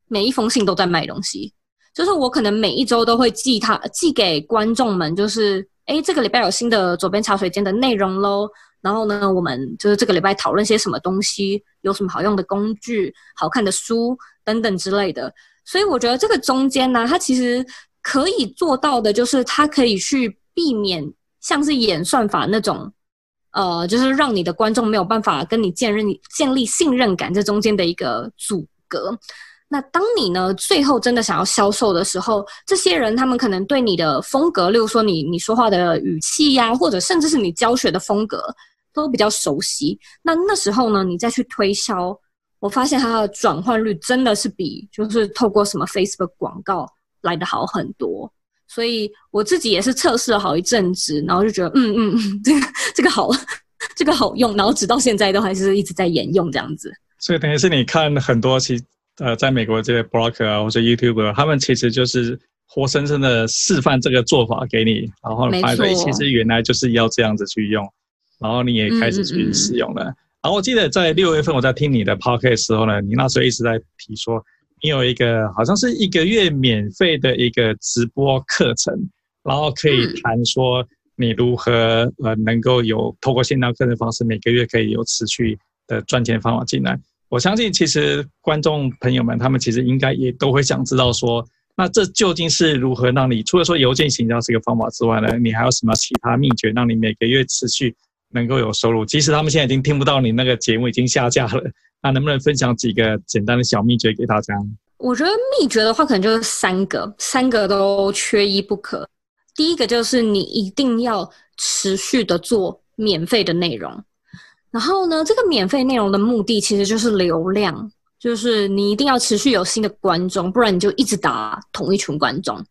每一封信都在卖东西，就是我可能每一周都会寄他寄给观众们，就是诶，这个礼拜有新的左边茶水间的内容喽。然后呢，我们就是这个礼拜讨论些什么东西，有什么好用的工具、好看的书等等之类的。所以我觉得这个中间呢，它其实可以做到的，就是它可以去避免像是演算法那种，呃，就是让你的观众没有办法跟你建立建立信任感这中间的一个阻隔。那当你呢，最后真的想要销售的时候，这些人他们可能对你的风格，例如说你你说话的语气呀、或者甚至是你教学的风格，都比较熟悉。那那时候呢，你再去推销，我发现它的转换率真的是比就是透过什么 Facebook 广告来的好很多。所以我自己也是测试了好一阵子，然后就觉得嗯嗯嗯，这个这个好，这个好用，然后直到现在都还是一直在沿用这样子。所以等于是你看很多其。呃，在美国这些 blogger 啊，或者 YouTuber，他们其实就是活生生的示范这个做法给你，然后发现其实原来就是要这样子去用，然后你也开始去使用了。嗯嗯，然后我记得在六月份我在听你的 podcast 的时候呢，你那时候一直在提说，你有一个好像是一个月免费的一个直播课程，然后可以谈说你如何呃能够有透过线上课程方式，每个月可以有持续的赚钱方法进来。我相信，其实观众朋友们，他们其实应该也都会想知道说，那这究竟是如何让你除了说邮件行销这个方法之外呢，你还有什么其他秘诀，让你每个月持续能够有收入？即使他们现在已经听不到你那个节目已经下架了，那能不能分享几个简单的小秘诀给大家？我觉得秘诀的话，可能就是三个，三个都缺一不可。第一个就是你一定要持续的做免费的内容。然后呢，这个免费内容的目的其实就是流量，就是你一定要持续有新的观众，不然你就一直打同一群观众。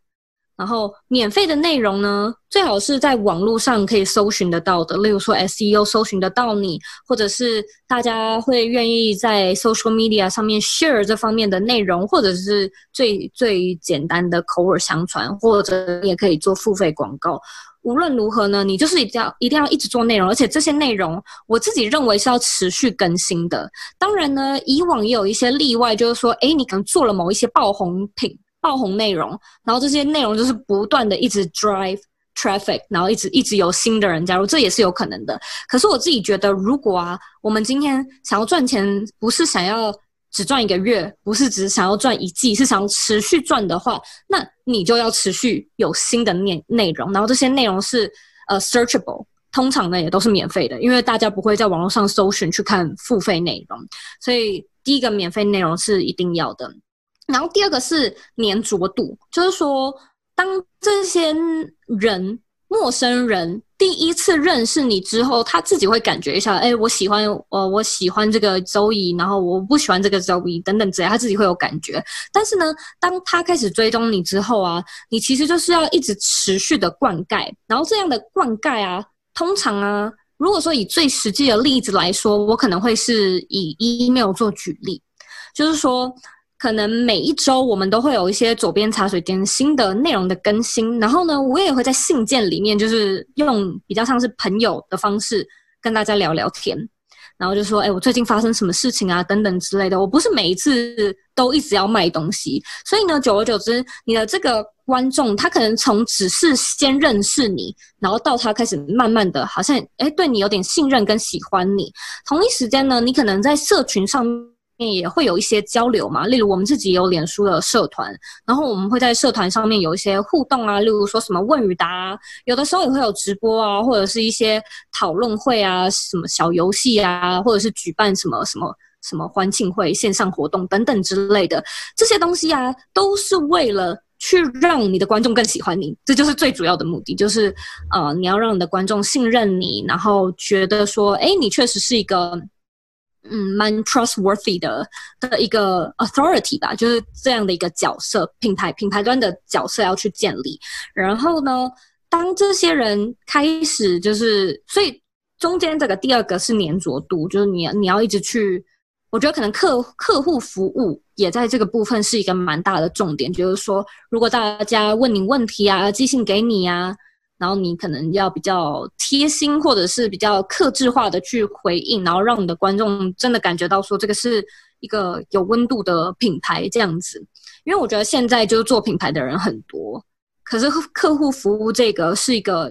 然后免费的内容呢，最好是在网络上可以搜寻得到的，例如说 SEO 搜寻得到你，或者是大家会愿意在 social media 上面 share 这方面的内容，或者是最最简单的口耳相传，或者也可以做付费广告。无论如何呢，你就是一定要一定要一直做内容，而且这些内容我自己认为是要持续更新的。当然呢，以往也有一些例外，就是说，诶，你可能做了某一些爆红品、爆红内容，然后这些内容就是不断的一直 drive traffic，然后一直一直有新的人加入，这也是有可能的。可是我自己觉得，如果啊，我们今天想要赚钱，不是想要。只赚一个月，不是只想要赚一季，是想要持续赚的话，那你就要持续有新的内内容，然后这些内容是呃 searchable，通常呢也都是免费的，因为大家不会在网络上搜寻去看付费内容，所以第一个免费内容是一定要的，然后第二个是黏着度，就是说当这些人。陌生人第一次认识你之后，他自己会感觉一下，哎，我喜欢，呃，我喜欢这个 Zoe，然后我不喜欢这个 Zoe，等等之类，他自己会有感觉。但是呢，当他开始追踪你之后啊，你其实就是要一直持续的灌溉，然后这样的灌溉啊，通常啊，如果说以最实际的例子来说，我可能会是以 email 做举例，就是说。可能每一周我们都会有一些左边茶水间新的内容的更新，然后呢，我也会在信件里面就是用比较像是朋友的方式跟大家聊聊天，然后就说，哎，我最近发生什么事情啊，等等之类的。我不是每一次都一直要卖东西，所以呢，久而久之，你的这个观众他可能从只是先认识你，然后到他开始慢慢的好像哎对你有点信任跟喜欢你。同一时间呢，你可能在社群上。也会有一些交流嘛，例如我们自己有脸书的社团，然后我们会在社团上面有一些互动啊，例如说什么问与答，有的时候也会有直播啊，或者是一些讨论会啊，什么小游戏啊，或者是举办什么什么什么欢庆会、线上活动等等之类的，这些东西啊，都是为了去让你的观众更喜欢你，这就是最主要的目的，就是呃，你要让你的观众信任你，然后觉得说，哎，你确实是一个。嗯，蛮 trustworthy 的的一个 authority 吧，就是这样的一个角色，品牌品牌端的角色要去建立。然后呢，当这些人开始就是，所以中间这个第二个是黏着度，就是你你要一直去，我觉得可能客客户服务也在这个部分是一个蛮大的重点，就是说，如果大家问你问题啊，寄信给你啊。然后你可能要比较贴心，或者是比较克制化的去回应，然后让你的观众真的感觉到说这个是一个有温度的品牌这样子。因为我觉得现在就是做品牌的人很多，可是客户服务这个是一个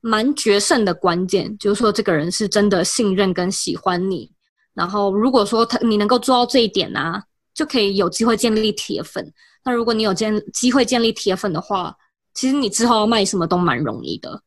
蛮决胜的关键，就是说这个人是真的信任跟喜欢你。然后如果说他你能够做到这一点啊。就可以有机会建立铁粉。那如果你有建机会建立铁粉的话，其实你之后要卖什么都蛮容易的。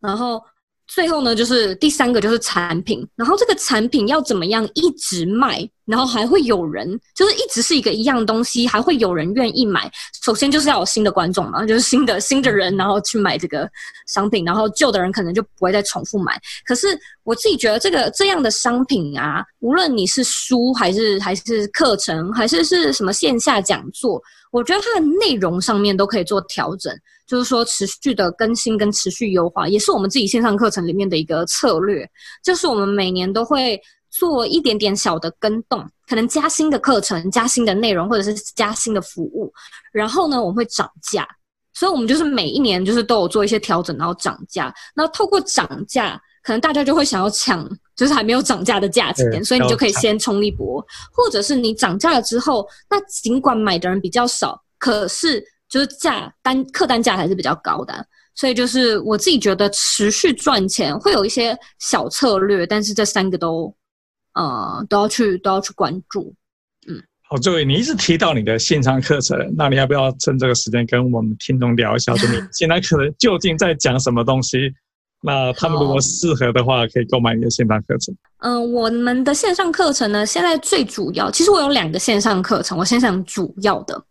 然后。最后呢，就是第三个就是产品，然后这个产品要怎么样一直卖，然后还会有人，就是一直是一个一样东西，还会有人愿意买。首先就是要有新的观众嘛，就是新的新的人，然后去买这个商品，然后旧的人可能就不会再重复买。可是我自己觉得这个这样的商品啊，无论你是书还是还是课程，还是是什么线下讲座，我觉得它的内容上面都可以做调整。就是说，持续的更新跟持续优化，也是我们自己线上课程里面的一个策略。就是我们每年都会做一点点小的更动，可能加新的课程、加新的内容，或者是加新的服务。然后呢，我们会涨价，所以我们就是每一年就是都有做一些调整，然后涨价。那透过涨价，可能大家就会想要抢，就是还没有涨价的价钱，所以你就可以先冲一波，或者是你涨价了之后，那尽管买的人比较少，可是。就是价单客单价还是比较高的，所以就是我自己觉得持续赚钱会有一些小策略，但是这三个都呃都要去都要去关注。嗯，好，这位你一直提到你的线上课程，那你要不要趁这个时间跟我们听众聊一下，就你现在可能究竟在讲什么东西？那他们如果适合的话，可以购买你的线上课程。嗯、呃，我们的线上课程呢，现在最主要，其实我有两个线上课程。我先讲主要的，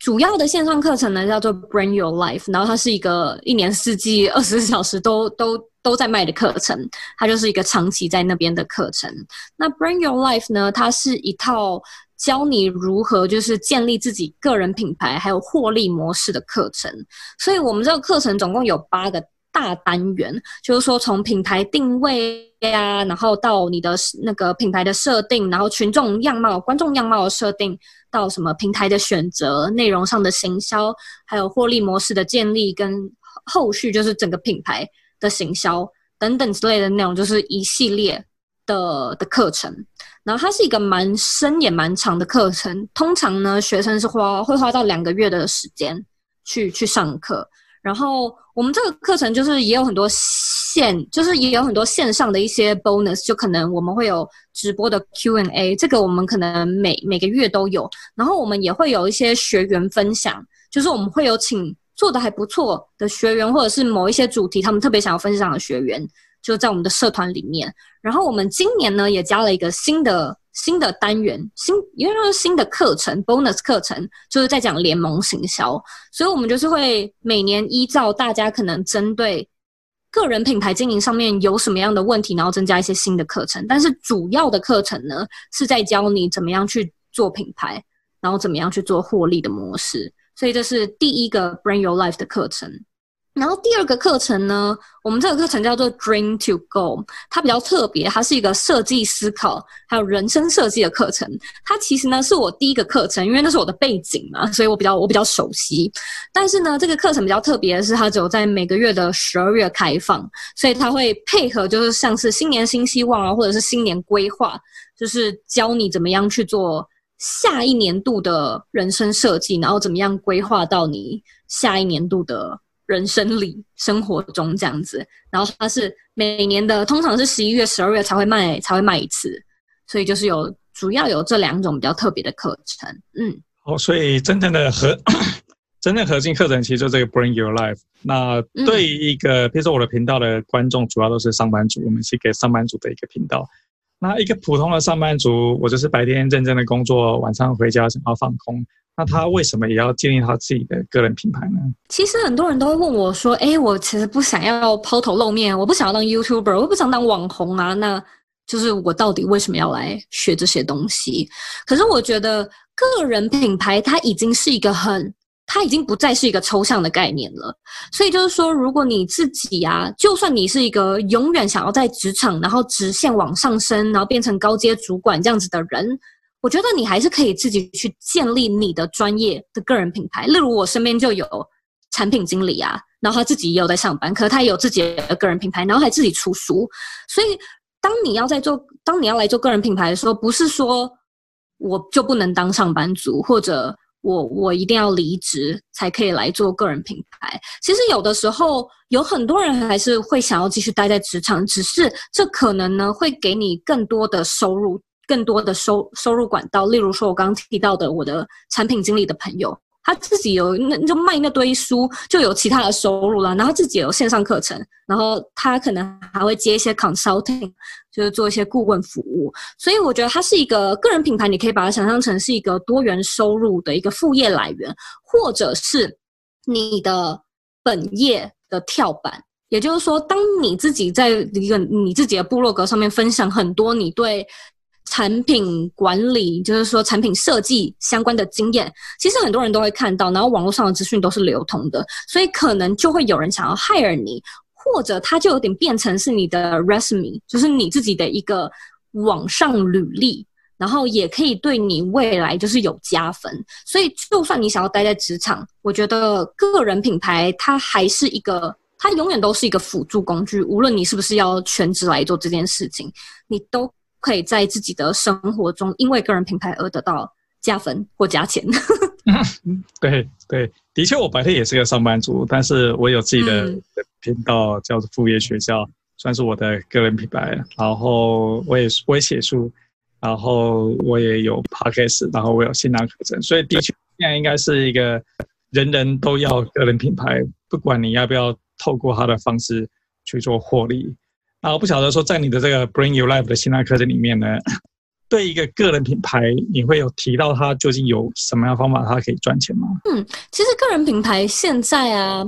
主要的线上课程呢叫做 Bring Your Life，然后它是一个一年四季二十四小时都都都在卖的课程，它就是一个长期在那边的课程。那 Bring Your Life 呢，它是一套教你如何就是建立自己个人品牌还有获利模式的课程。所以我们这个课程总共有八个。大单元就是说，从品牌定位呀、啊，然后到你的那个品牌的设定，然后群众样貌、观众样貌的设定，到什么平台的选择、内容上的行销，还有获利模式的建立跟后续就是整个品牌的行销等等之类的内容，就是一系列的的课程。然后它是一个蛮深也蛮长的课程，通常呢，学生是花会花到两个月的时间去去上课。然后我们这个课程就是也有很多线，就是也有很多线上的一些 bonus，就可能我们会有直播的 Q&A，这个我们可能每每个月都有。然后我们也会有一些学员分享，就是我们会有请做的还不错的学员，或者是某一些主题他们特别想要分享的学员，就在我们的社团里面。然后我们今年呢也加了一个新的。新的单元，新因为是新的课程，bonus 课程就是在讲联盟行销，所以我们就是会每年依照大家可能针对个人品牌经营上面有什么样的问题，然后增加一些新的课程。但是主要的课程呢，是在教你怎么样去做品牌，然后怎么样去做获利的模式。所以这是第一个 Bring Your Life 的课程。然后第二个课程呢，我们这个课程叫做 Dream to Go，它比较特别，它是一个设计思考还有人生设计的课程。它其实呢是我第一个课程，因为那是我的背景嘛，所以我比较我比较熟悉。但是呢，这个课程比较特别的是，它只有在每个月的十二月开放，所以它会配合就是像是新年新希望啊，或者是新年规划，就是教你怎么样去做下一年度的人生设计，然后怎么样规划到你下一年度的。人生里、生活中这样子，然后它是每年的，通常是十一月、十二月才会卖，才会卖一次，所以就是有主要有这两种比较特别的课程。嗯，哦，所以真正的核，真正核心课程其实就这个 Bring Your Life。那对于一个，比如说我的频道的观众主要都是上班族，我们是给上班族的一个频道。那一个普通的上班族，我就是白天认真的工作，晚上回家想要放空。那他为什么也要建立他自己的个人品牌呢？其实很多人都会问我说：“哎，我其实不想要抛头露面，我不想要当 YouTuber，我不想当网红啊。那就是我到底为什么要来学这些东西？可是我觉得个人品牌它已经是一个很，它已经不再是一个抽象的概念了。所以就是说，如果你自己啊，就算你是一个永远想要在职场然后直线往上升，然后变成高阶主管这样子的人。”我觉得你还是可以自己去建立你的专业的个人品牌。例如，我身边就有产品经理啊，然后他自己也有在上班，可是他也有自己的个人品牌，然后还自己出书。所以，当你要在做，当你要来做个人品牌的时候，不是说我就不能当上班族，或者我我一定要离职才可以来做个人品牌。其实有的时候，有很多人还是会想要继续待在职场，只是这可能呢会给你更多的收入。更多的收收入管道，例如说我刚刚提到的我的产品经理的朋友。他自己有那就卖那堆书，就有其他的收入了。然后自己有线上课程，然后他可能还会接一些 consulting，就是做一些顾问服务。所以我觉得它是一个个人品牌，你可以把它想象成是一个多元收入的一个副业来源，或者是你的本业的跳板。也就是说，当你自己在一个你自己的部落格上面分享很多你对。产品管理，就是说产品设计相关的经验，其实很多人都会看到，然后网络上的资讯都是流通的，所以可能就会有人想要 hire 你，或者他就有点变成是你的 resume，就是你自己的一个网上履历，然后也可以对你未来就是有加分。所以就算你想要待在职场，我觉得个人品牌它还是一个，它永远都是一个辅助工具，无论你是不是要全职来做这件事情，你都。可以在自己的生活中，因为个人品牌而得到加分或加钱。对对，的确，我白天也是个上班族，但是我有自己的频道，叫做副业学校，嗯、算是我的个人品牌。然后我也我也写书，然后我也有 podcast，然后我有线上课程，所以的确现在应该是一个人人都要个人品牌，不管你要不要透过他的方式去做获利。然后不晓得说，在你的这个 Bring Your Life 的线上课程里面呢，对一个个人品牌，你会有提到它究竟有什么样方法，它可以赚钱吗？嗯，其实个人品牌现在啊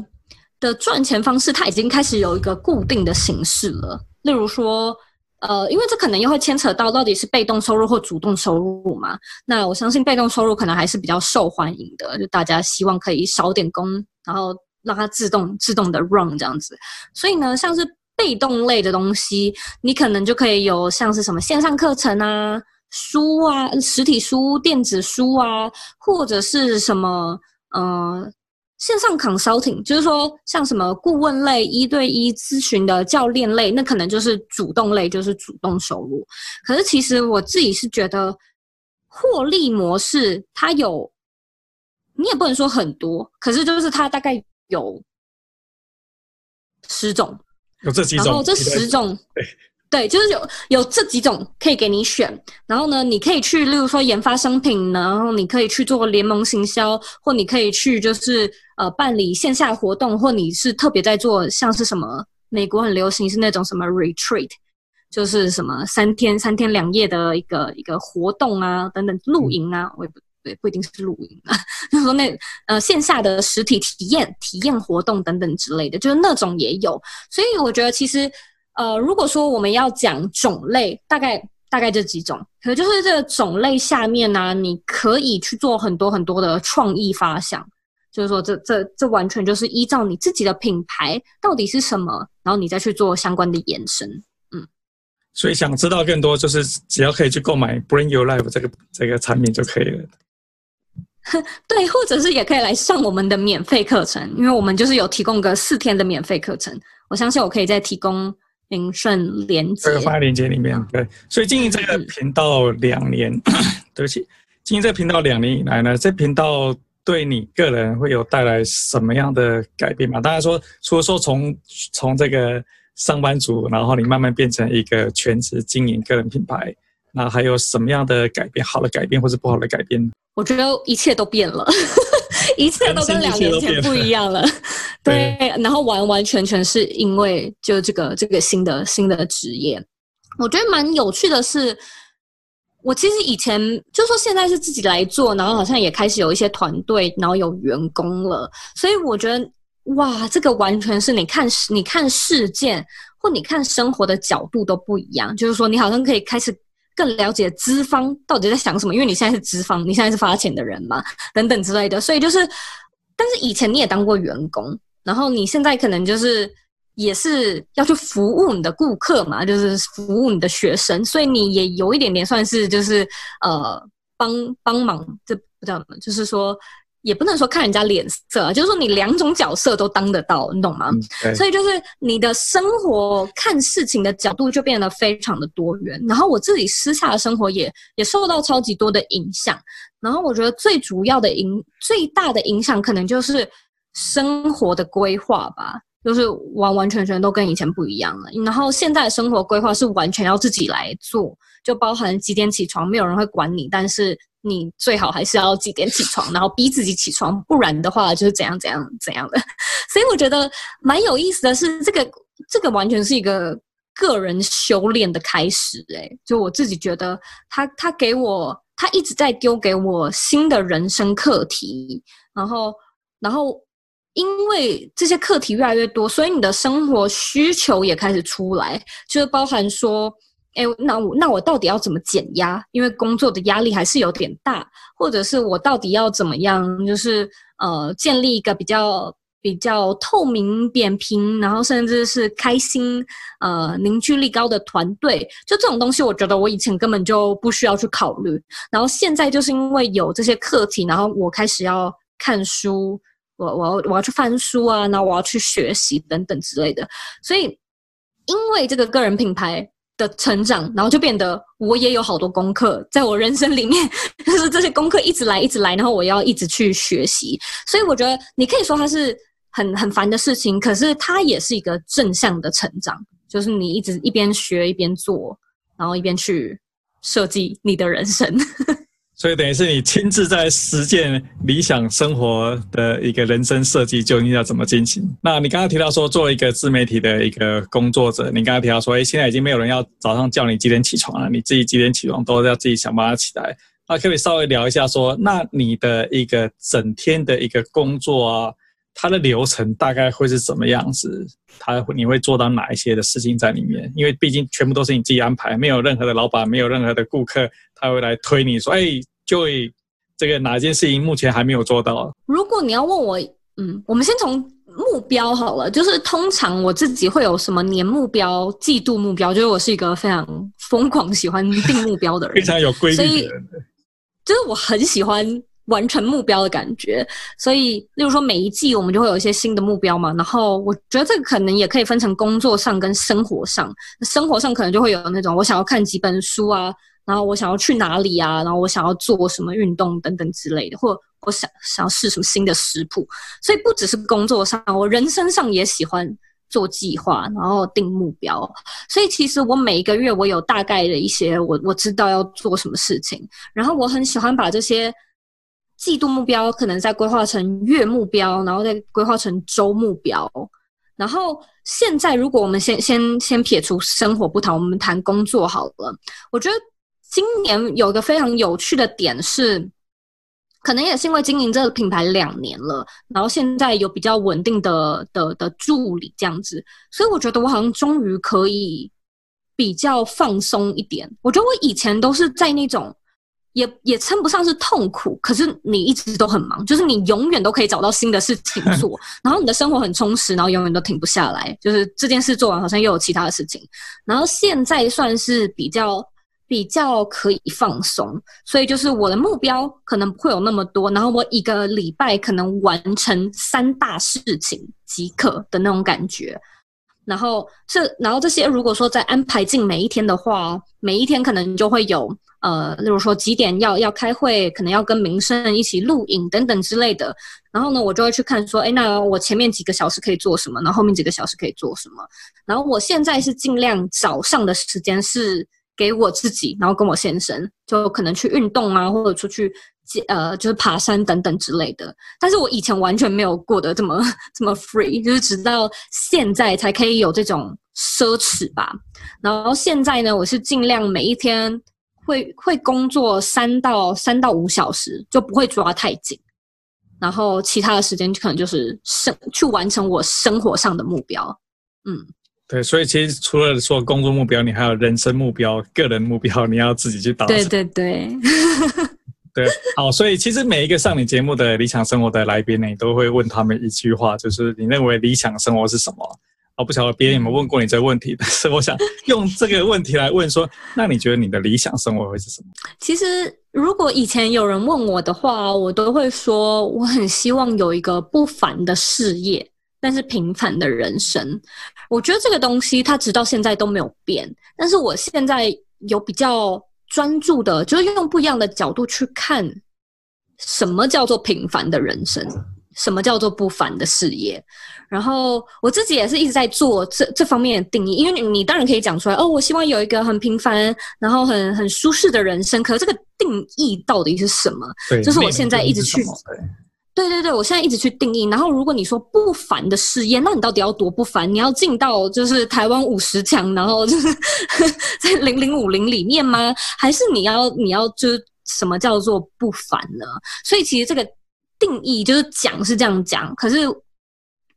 的赚钱方式，它已经开始有一个固定的形式了。例如说，呃，因为这可能又会牵扯到到底是被动收入或主动收入嘛。那我相信被动收入可能还是比较受欢迎的，就大家希望可以少点工，然后让它自动自动的 run 这样子。所以呢，像是被动类的东西，你可能就可以有像是什么线上课程啊、书啊、实体书、电子书啊，或者是什么呃线上 consulting，就是说像什么顾问类、一对一咨询的教练类，那可能就是主动类，就是主动收入。可是其实我自己是觉得，获利模式它有，你也不能说很多，可是就是它大概有十种。有这几种，然后这十种，对，对，就是有有这几种可以给你选。然后呢，你可以去，例如说研发商品，然后你可以去做联盟行销，或你可以去就是呃办理线下活动，或你是特别在做像是什么美国很流行是那种什么 retreat，就是什么三天三天两夜的一个一个活动啊等等露营啊，我也不。对，不一定是露营啊，就是说那呃线下的实体体验、体验活动等等之类的，就是那种也有。所以我觉得其实呃，如果说我们要讲种类，大概大概这几种，可就是这个种类下面呢、你可以去做很多很多的创意发想，就是说这这这完全就是依照你自己的品牌到底是什么，然后你再去做相关的延伸。嗯，所以想知道更多，就是只要可以去购买 Bring Your Life 这个这个产品就可以了。对，或者是也可以来上我们的免费课程，因为我们就是有提供个四天的免费课程。我相信我可以再提供您顺连接，这个放在链接里面。对，所以经营这个频道两年，嗯、对不起，经营这个频道两年以来呢，这频道对你个人会有带来什么样的改变吗？当然说，除了说从从这个上班族，然后你慢慢变成一个全职经营个人品牌，那还有什么样的改变？好的改变，或是不好的改变？我觉得一切都变了，一切都跟两年前不一样了。对，然后完完全全是因为就这个这个新的新的职业，我觉得蛮有趣的是，我其实以前就说现在是自己来做，然后好像也开始有一些团队，然后有员工了，所以我觉得哇，这个完全是你看你看事件或你看生活的角度都不一样，就是说你好像可以开始。更了解资方到底在想什么，因为你现在是资方，你现在是发钱的人嘛，等等之类的。所以就是，但是以前你也当过员工，然后你现在可能就是也是要去服务你的顾客嘛，就是服务你的学生，所以你也有一点点算是就是呃帮帮忙，这不叫什么，就是说。也不能说看人家脸色，就是说你两种角色都当得到，你懂吗？嗯、所以就是你的生活看事情的角度就变得非常的多元。然后我自己私下的生活也也受到超级多的影响。然后我觉得最主要的影最大的影响可能就是生活的规划吧。就是完完全全都跟以前不一样了。然后现在的生活规划是完全要自己来做，就包含几点起床，没有人会管你，但是你最好还是要几点起床，然后逼自己起床，不然的话就是怎样怎样怎样的。所以我觉得蛮有意思的是，这个这个完全是一个个人修炼的开始。诶，就我自己觉得他，他他给我，他一直在丢给我新的人生课题，然后然后。因为这些课题越来越多，所以你的生活需求也开始出来，就是包含说，哎，那我那我到底要怎么减压？因为工作的压力还是有点大，或者是我到底要怎么样？就是呃，建立一个比较比较透明、扁平，然后甚至是开心、呃，凝聚力高的团队。就这种东西，我觉得我以前根本就不需要去考虑。然后现在就是因为有这些课题，然后我开始要看书。我我要我要去翻书啊，然后我要去学习等等之类的，所以因为这个个人品牌的成长，然后就变得我也有好多功课在我人生里面，就是这些功课一直来一直来，然后我要一直去学习，所以我觉得你可以说它是很很烦的事情，可是它也是一个正向的成长，就是你一直一边学一边做，然后一边去设计你的人生。所以等于是你亲自在实践理想生活的一个人生设计，究竟要怎么进行？那你刚刚提到说，作为一个自媒体的一个工作者，你刚刚提到说，哎，现在已经没有人要早上叫你几点起床了，你自己几点起床都要自己想办法起来。那可不可以稍微聊一下说，那你的一个整天的一个工作啊，它的流程大概会是怎么样子？它你会做到哪一些的事情在里面？因为毕竟全部都是你自己安排，没有任何的老板，没有任何的顾客。他会来推你说：“哎，Joy，这个哪件事情目前还没有做到？”如果你要问我，嗯，我们先从目标好了。就是通常我自己会有什么年目标、季度目标，就是我是一个非常疯狂喜欢定目标的人，非常有规律就是我很喜欢完成目标的感觉。所以，例如说每一季我们就会有一些新的目标嘛。然后，我觉得这个可能也可以分成工作上跟生活上。生活上可能就会有那种我想要看几本书啊。然后我想要去哪里啊？然后我想要做什么运动等等之类的，或我想想要试什么新的食谱。所以不只是工作上，我人生上也喜欢做计划，然后定目标。所以其实我每一个月我有大概的一些我我知道要做什么事情。然后我很喜欢把这些季度目标可能再规划成月目标，然后再规划成周目标。然后现在如果我们先先先撇除生活不谈，我们谈工作好了。我觉得。今年有一个非常有趣的点是，可能也是因为经营这个品牌两年了，然后现在有比较稳定的的的助理这样子，所以我觉得我好像终于可以比较放松一点。我觉得我以前都是在那种也也称不上是痛苦，可是你一直都很忙，就是你永远都可以找到新的事情做，然后你的生活很充实，然后永远都停不下来，就是这件事做完好像又有其他的事情。然后现在算是比较。比较可以放松，所以就是我的目标可能不会有那么多，然后我一个礼拜可能完成三大事情即可的那种感觉。然后这，然后这些如果说再安排进每一天的话，每一天可能就会有呃，例如说几点要要开会，可能要跟名生一起录影等等之类的。然后呢，我就会去看说，哎，那我前面几个小时可以做什么，然后后面几个小时可以做什么。然后我现在是尽量早上的时间是。给我自己，然后跟我先生，就可能去运动啊，或者出去，呃，就是爬山等等之类的。但是我以前完全没有过得这么 这么 free，就是直到现在才可以有这种奢侈吧。然后现在呢，我是尽量每一天会会工作三到三到五小时，就不会抓太紧。然后其他的时间可能就是生去完成我生活上的目标，嗯。对，所以其实除了说工作目标，你还有人生目标、个人目标，你要自己去达成。对对对，对，好，所以其实每一个上你节目的理想生活的来宾呢，你都会问他们一句话，就是你认为理想生活是什么？我不晓得别人有没有问过你这个问题，但是我想用这个问题来问说，那你觉得你的理想生活会是什么？其实如果以前有人问我的话，我都会说，我很希望有一个不凡的事业。但是平凡的人生，我觉得这个东西它直到现在都没有变。但是我现在有比较专注的，就是用不一样的角度去看，什么叫做平凡的人生？什么叫做不凡的事业。然后我自己也是一直在做这这方面的定义，因为你你当然可以讲出来哦，我希望有一个很平凡，然后很很舒适的人生。可是这个定义到底是什么？对，就是我现在一直去，对对对，我现在一直去定义。然后如果你说不凡的事业，那你到底要多不凡？你要进到就是台湾五十强，然后就是在零零五零里面吗？还是你要你要就是什么叫做不凡呢？所以其实这个定义就是讲是这样讲，可是。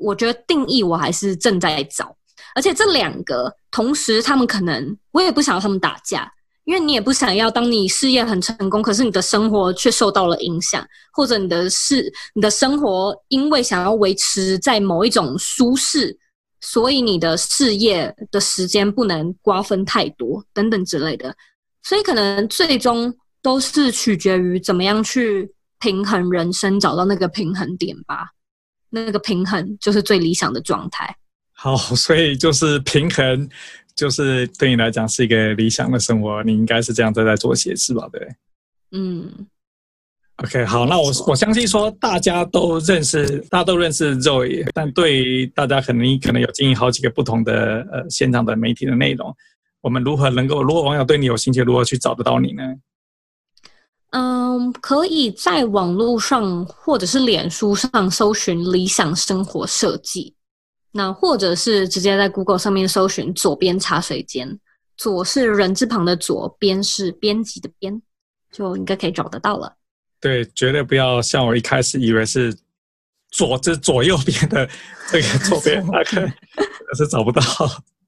我觉得定义我还是正在找，而且这两个同时，他们可能我也不想要他们打架，因为你也不想要当你事业很成功，可是你的生活却受到了影响，或者你的事你的生活因为想要维持在某一种舒适，所以你的事业的时间不能瓜分太多等等之类的，所以可能最终都是取决于怎么样去平衡人生，找到那个平衡点吧。那个平衡就是最理想的状态。好，所以就是平衡，就是对你来讲是一个理想的生活。你应该是这样在在做写是吧？对。嗯。OK，好，那我我相信说大家都认识，大家都认识 Zoe，但对大家可能你可能有经营好几个不同的呃现场的媒体的内容，我们如何能够，如果网友对你有兴趣，如何去找得到你呢？嗯，可以在网络上或者是脸书上搜寻“理想生活设计”，那或者是直接在 Google 上面搜寻“左边茶水间”，左是人字旁的左，边是编辑的编，就应该可以找得到了。对，绝对不要像我一开始以为是左，这左右边的这个左边那个，可是找不到。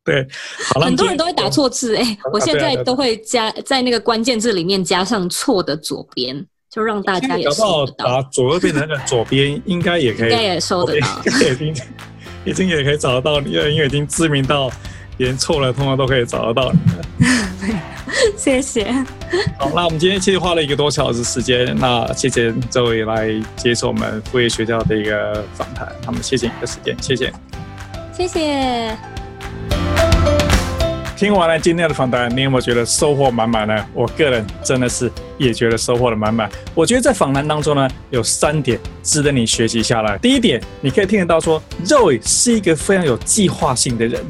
对，好了，很多人都会打错字哎、欸，我现在都会加在那个关键字里面加上错的左边，就让大家也收得到。把左右边的那个左边应该也可以，应该也收得到，已经也可以找得到你了，因为已经知名到连错了通常都可以找得到你了。谢谢。好，那我们今天其实花了一个多小时时间，那谢谢这位来接受我们副业学校的一个访谈，那么谢谢你的时间，谢谢，谢谢。听完了今天的访谈，你有没有觉得收获满满呢？我个人真的是也觉得收获的满满。我觉得在访谈当中呢，有三点值得你学习下来。第一点，你可以听得到说，Roy 是一个非常有计划性的人，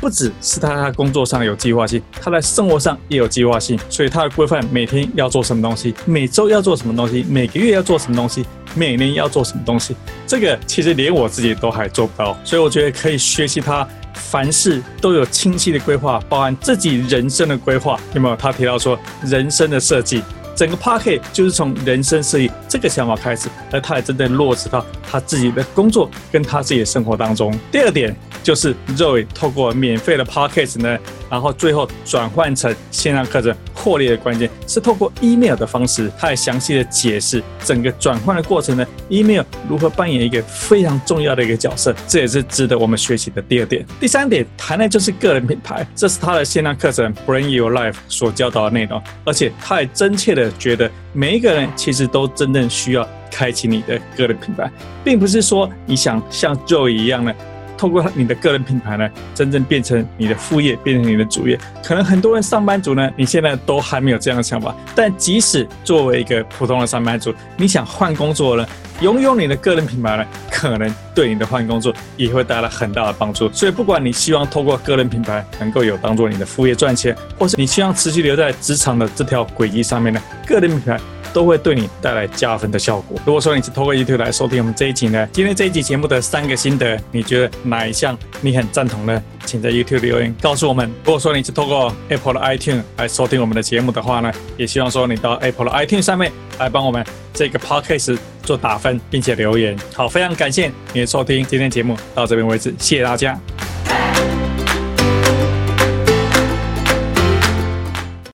不只是他在工作上有计划性，他在生活上也有计划性。所以他的规范每天要做什么东西，每周要做什么东西，每个月要做什么东西，每年要做什么东西，这个其实连我自己都还做不到。所以我觉得可以学习他。凡事都有清晰的规划，包含自己人生的规划。有没有？他提到说，人生的设计，整个 Podcast 就是从人生设计这个想法开始，而他也真正落实到他自己的工作跟他自己的生活当中。第二点就是 Zoe 透过免费的 Podcast 呢，然后最后转换成线上课程获利的关键是透过 email 的方式，他也详细的解释整个转换的过程呢，email 如何扮演一个非常重要的一个角色，这也是值得我们学习的第二点。第三点谈的就是个人品牌，这是他的线上课程 Bring Your Life 所教导的内容，而且他也真切的觉得每一个人其实都真正需要开启你的个人品牌，并不是说你想像 Joe 一样呢。透过你的个人品牌呢，真正变成你的副业，变成你的主业。可能很多人上班族呢，你现在都还没有这样的想法。但即使作为一个普通的上班族，你想换工作呢，拥有你的个人品牌呢，可能对你的换工作也会带来很大的帮助。所以，不管你希望透过个人品牌能够有当做你的副业赚钱，或是你希望持续留在职场的这条轨迹上面呢，个人品牌。都会对你带来加分的效果。如果说你是透过 YouTube 来收听我们这一集呢，今天这一集节目的三个心得，你觉得哪一项你很赞同呢？请在 YouTube 留言告诉我们。如果说你是透过 Apple 的 iTunes 来收听我们的节目的话呢，也希望说你到 Apple 的 iTunes 上面来帮我们这个 Podcast 做打分，并且留言。好，非常感谢你的收听，今天节目到这边为止，谢谢大家。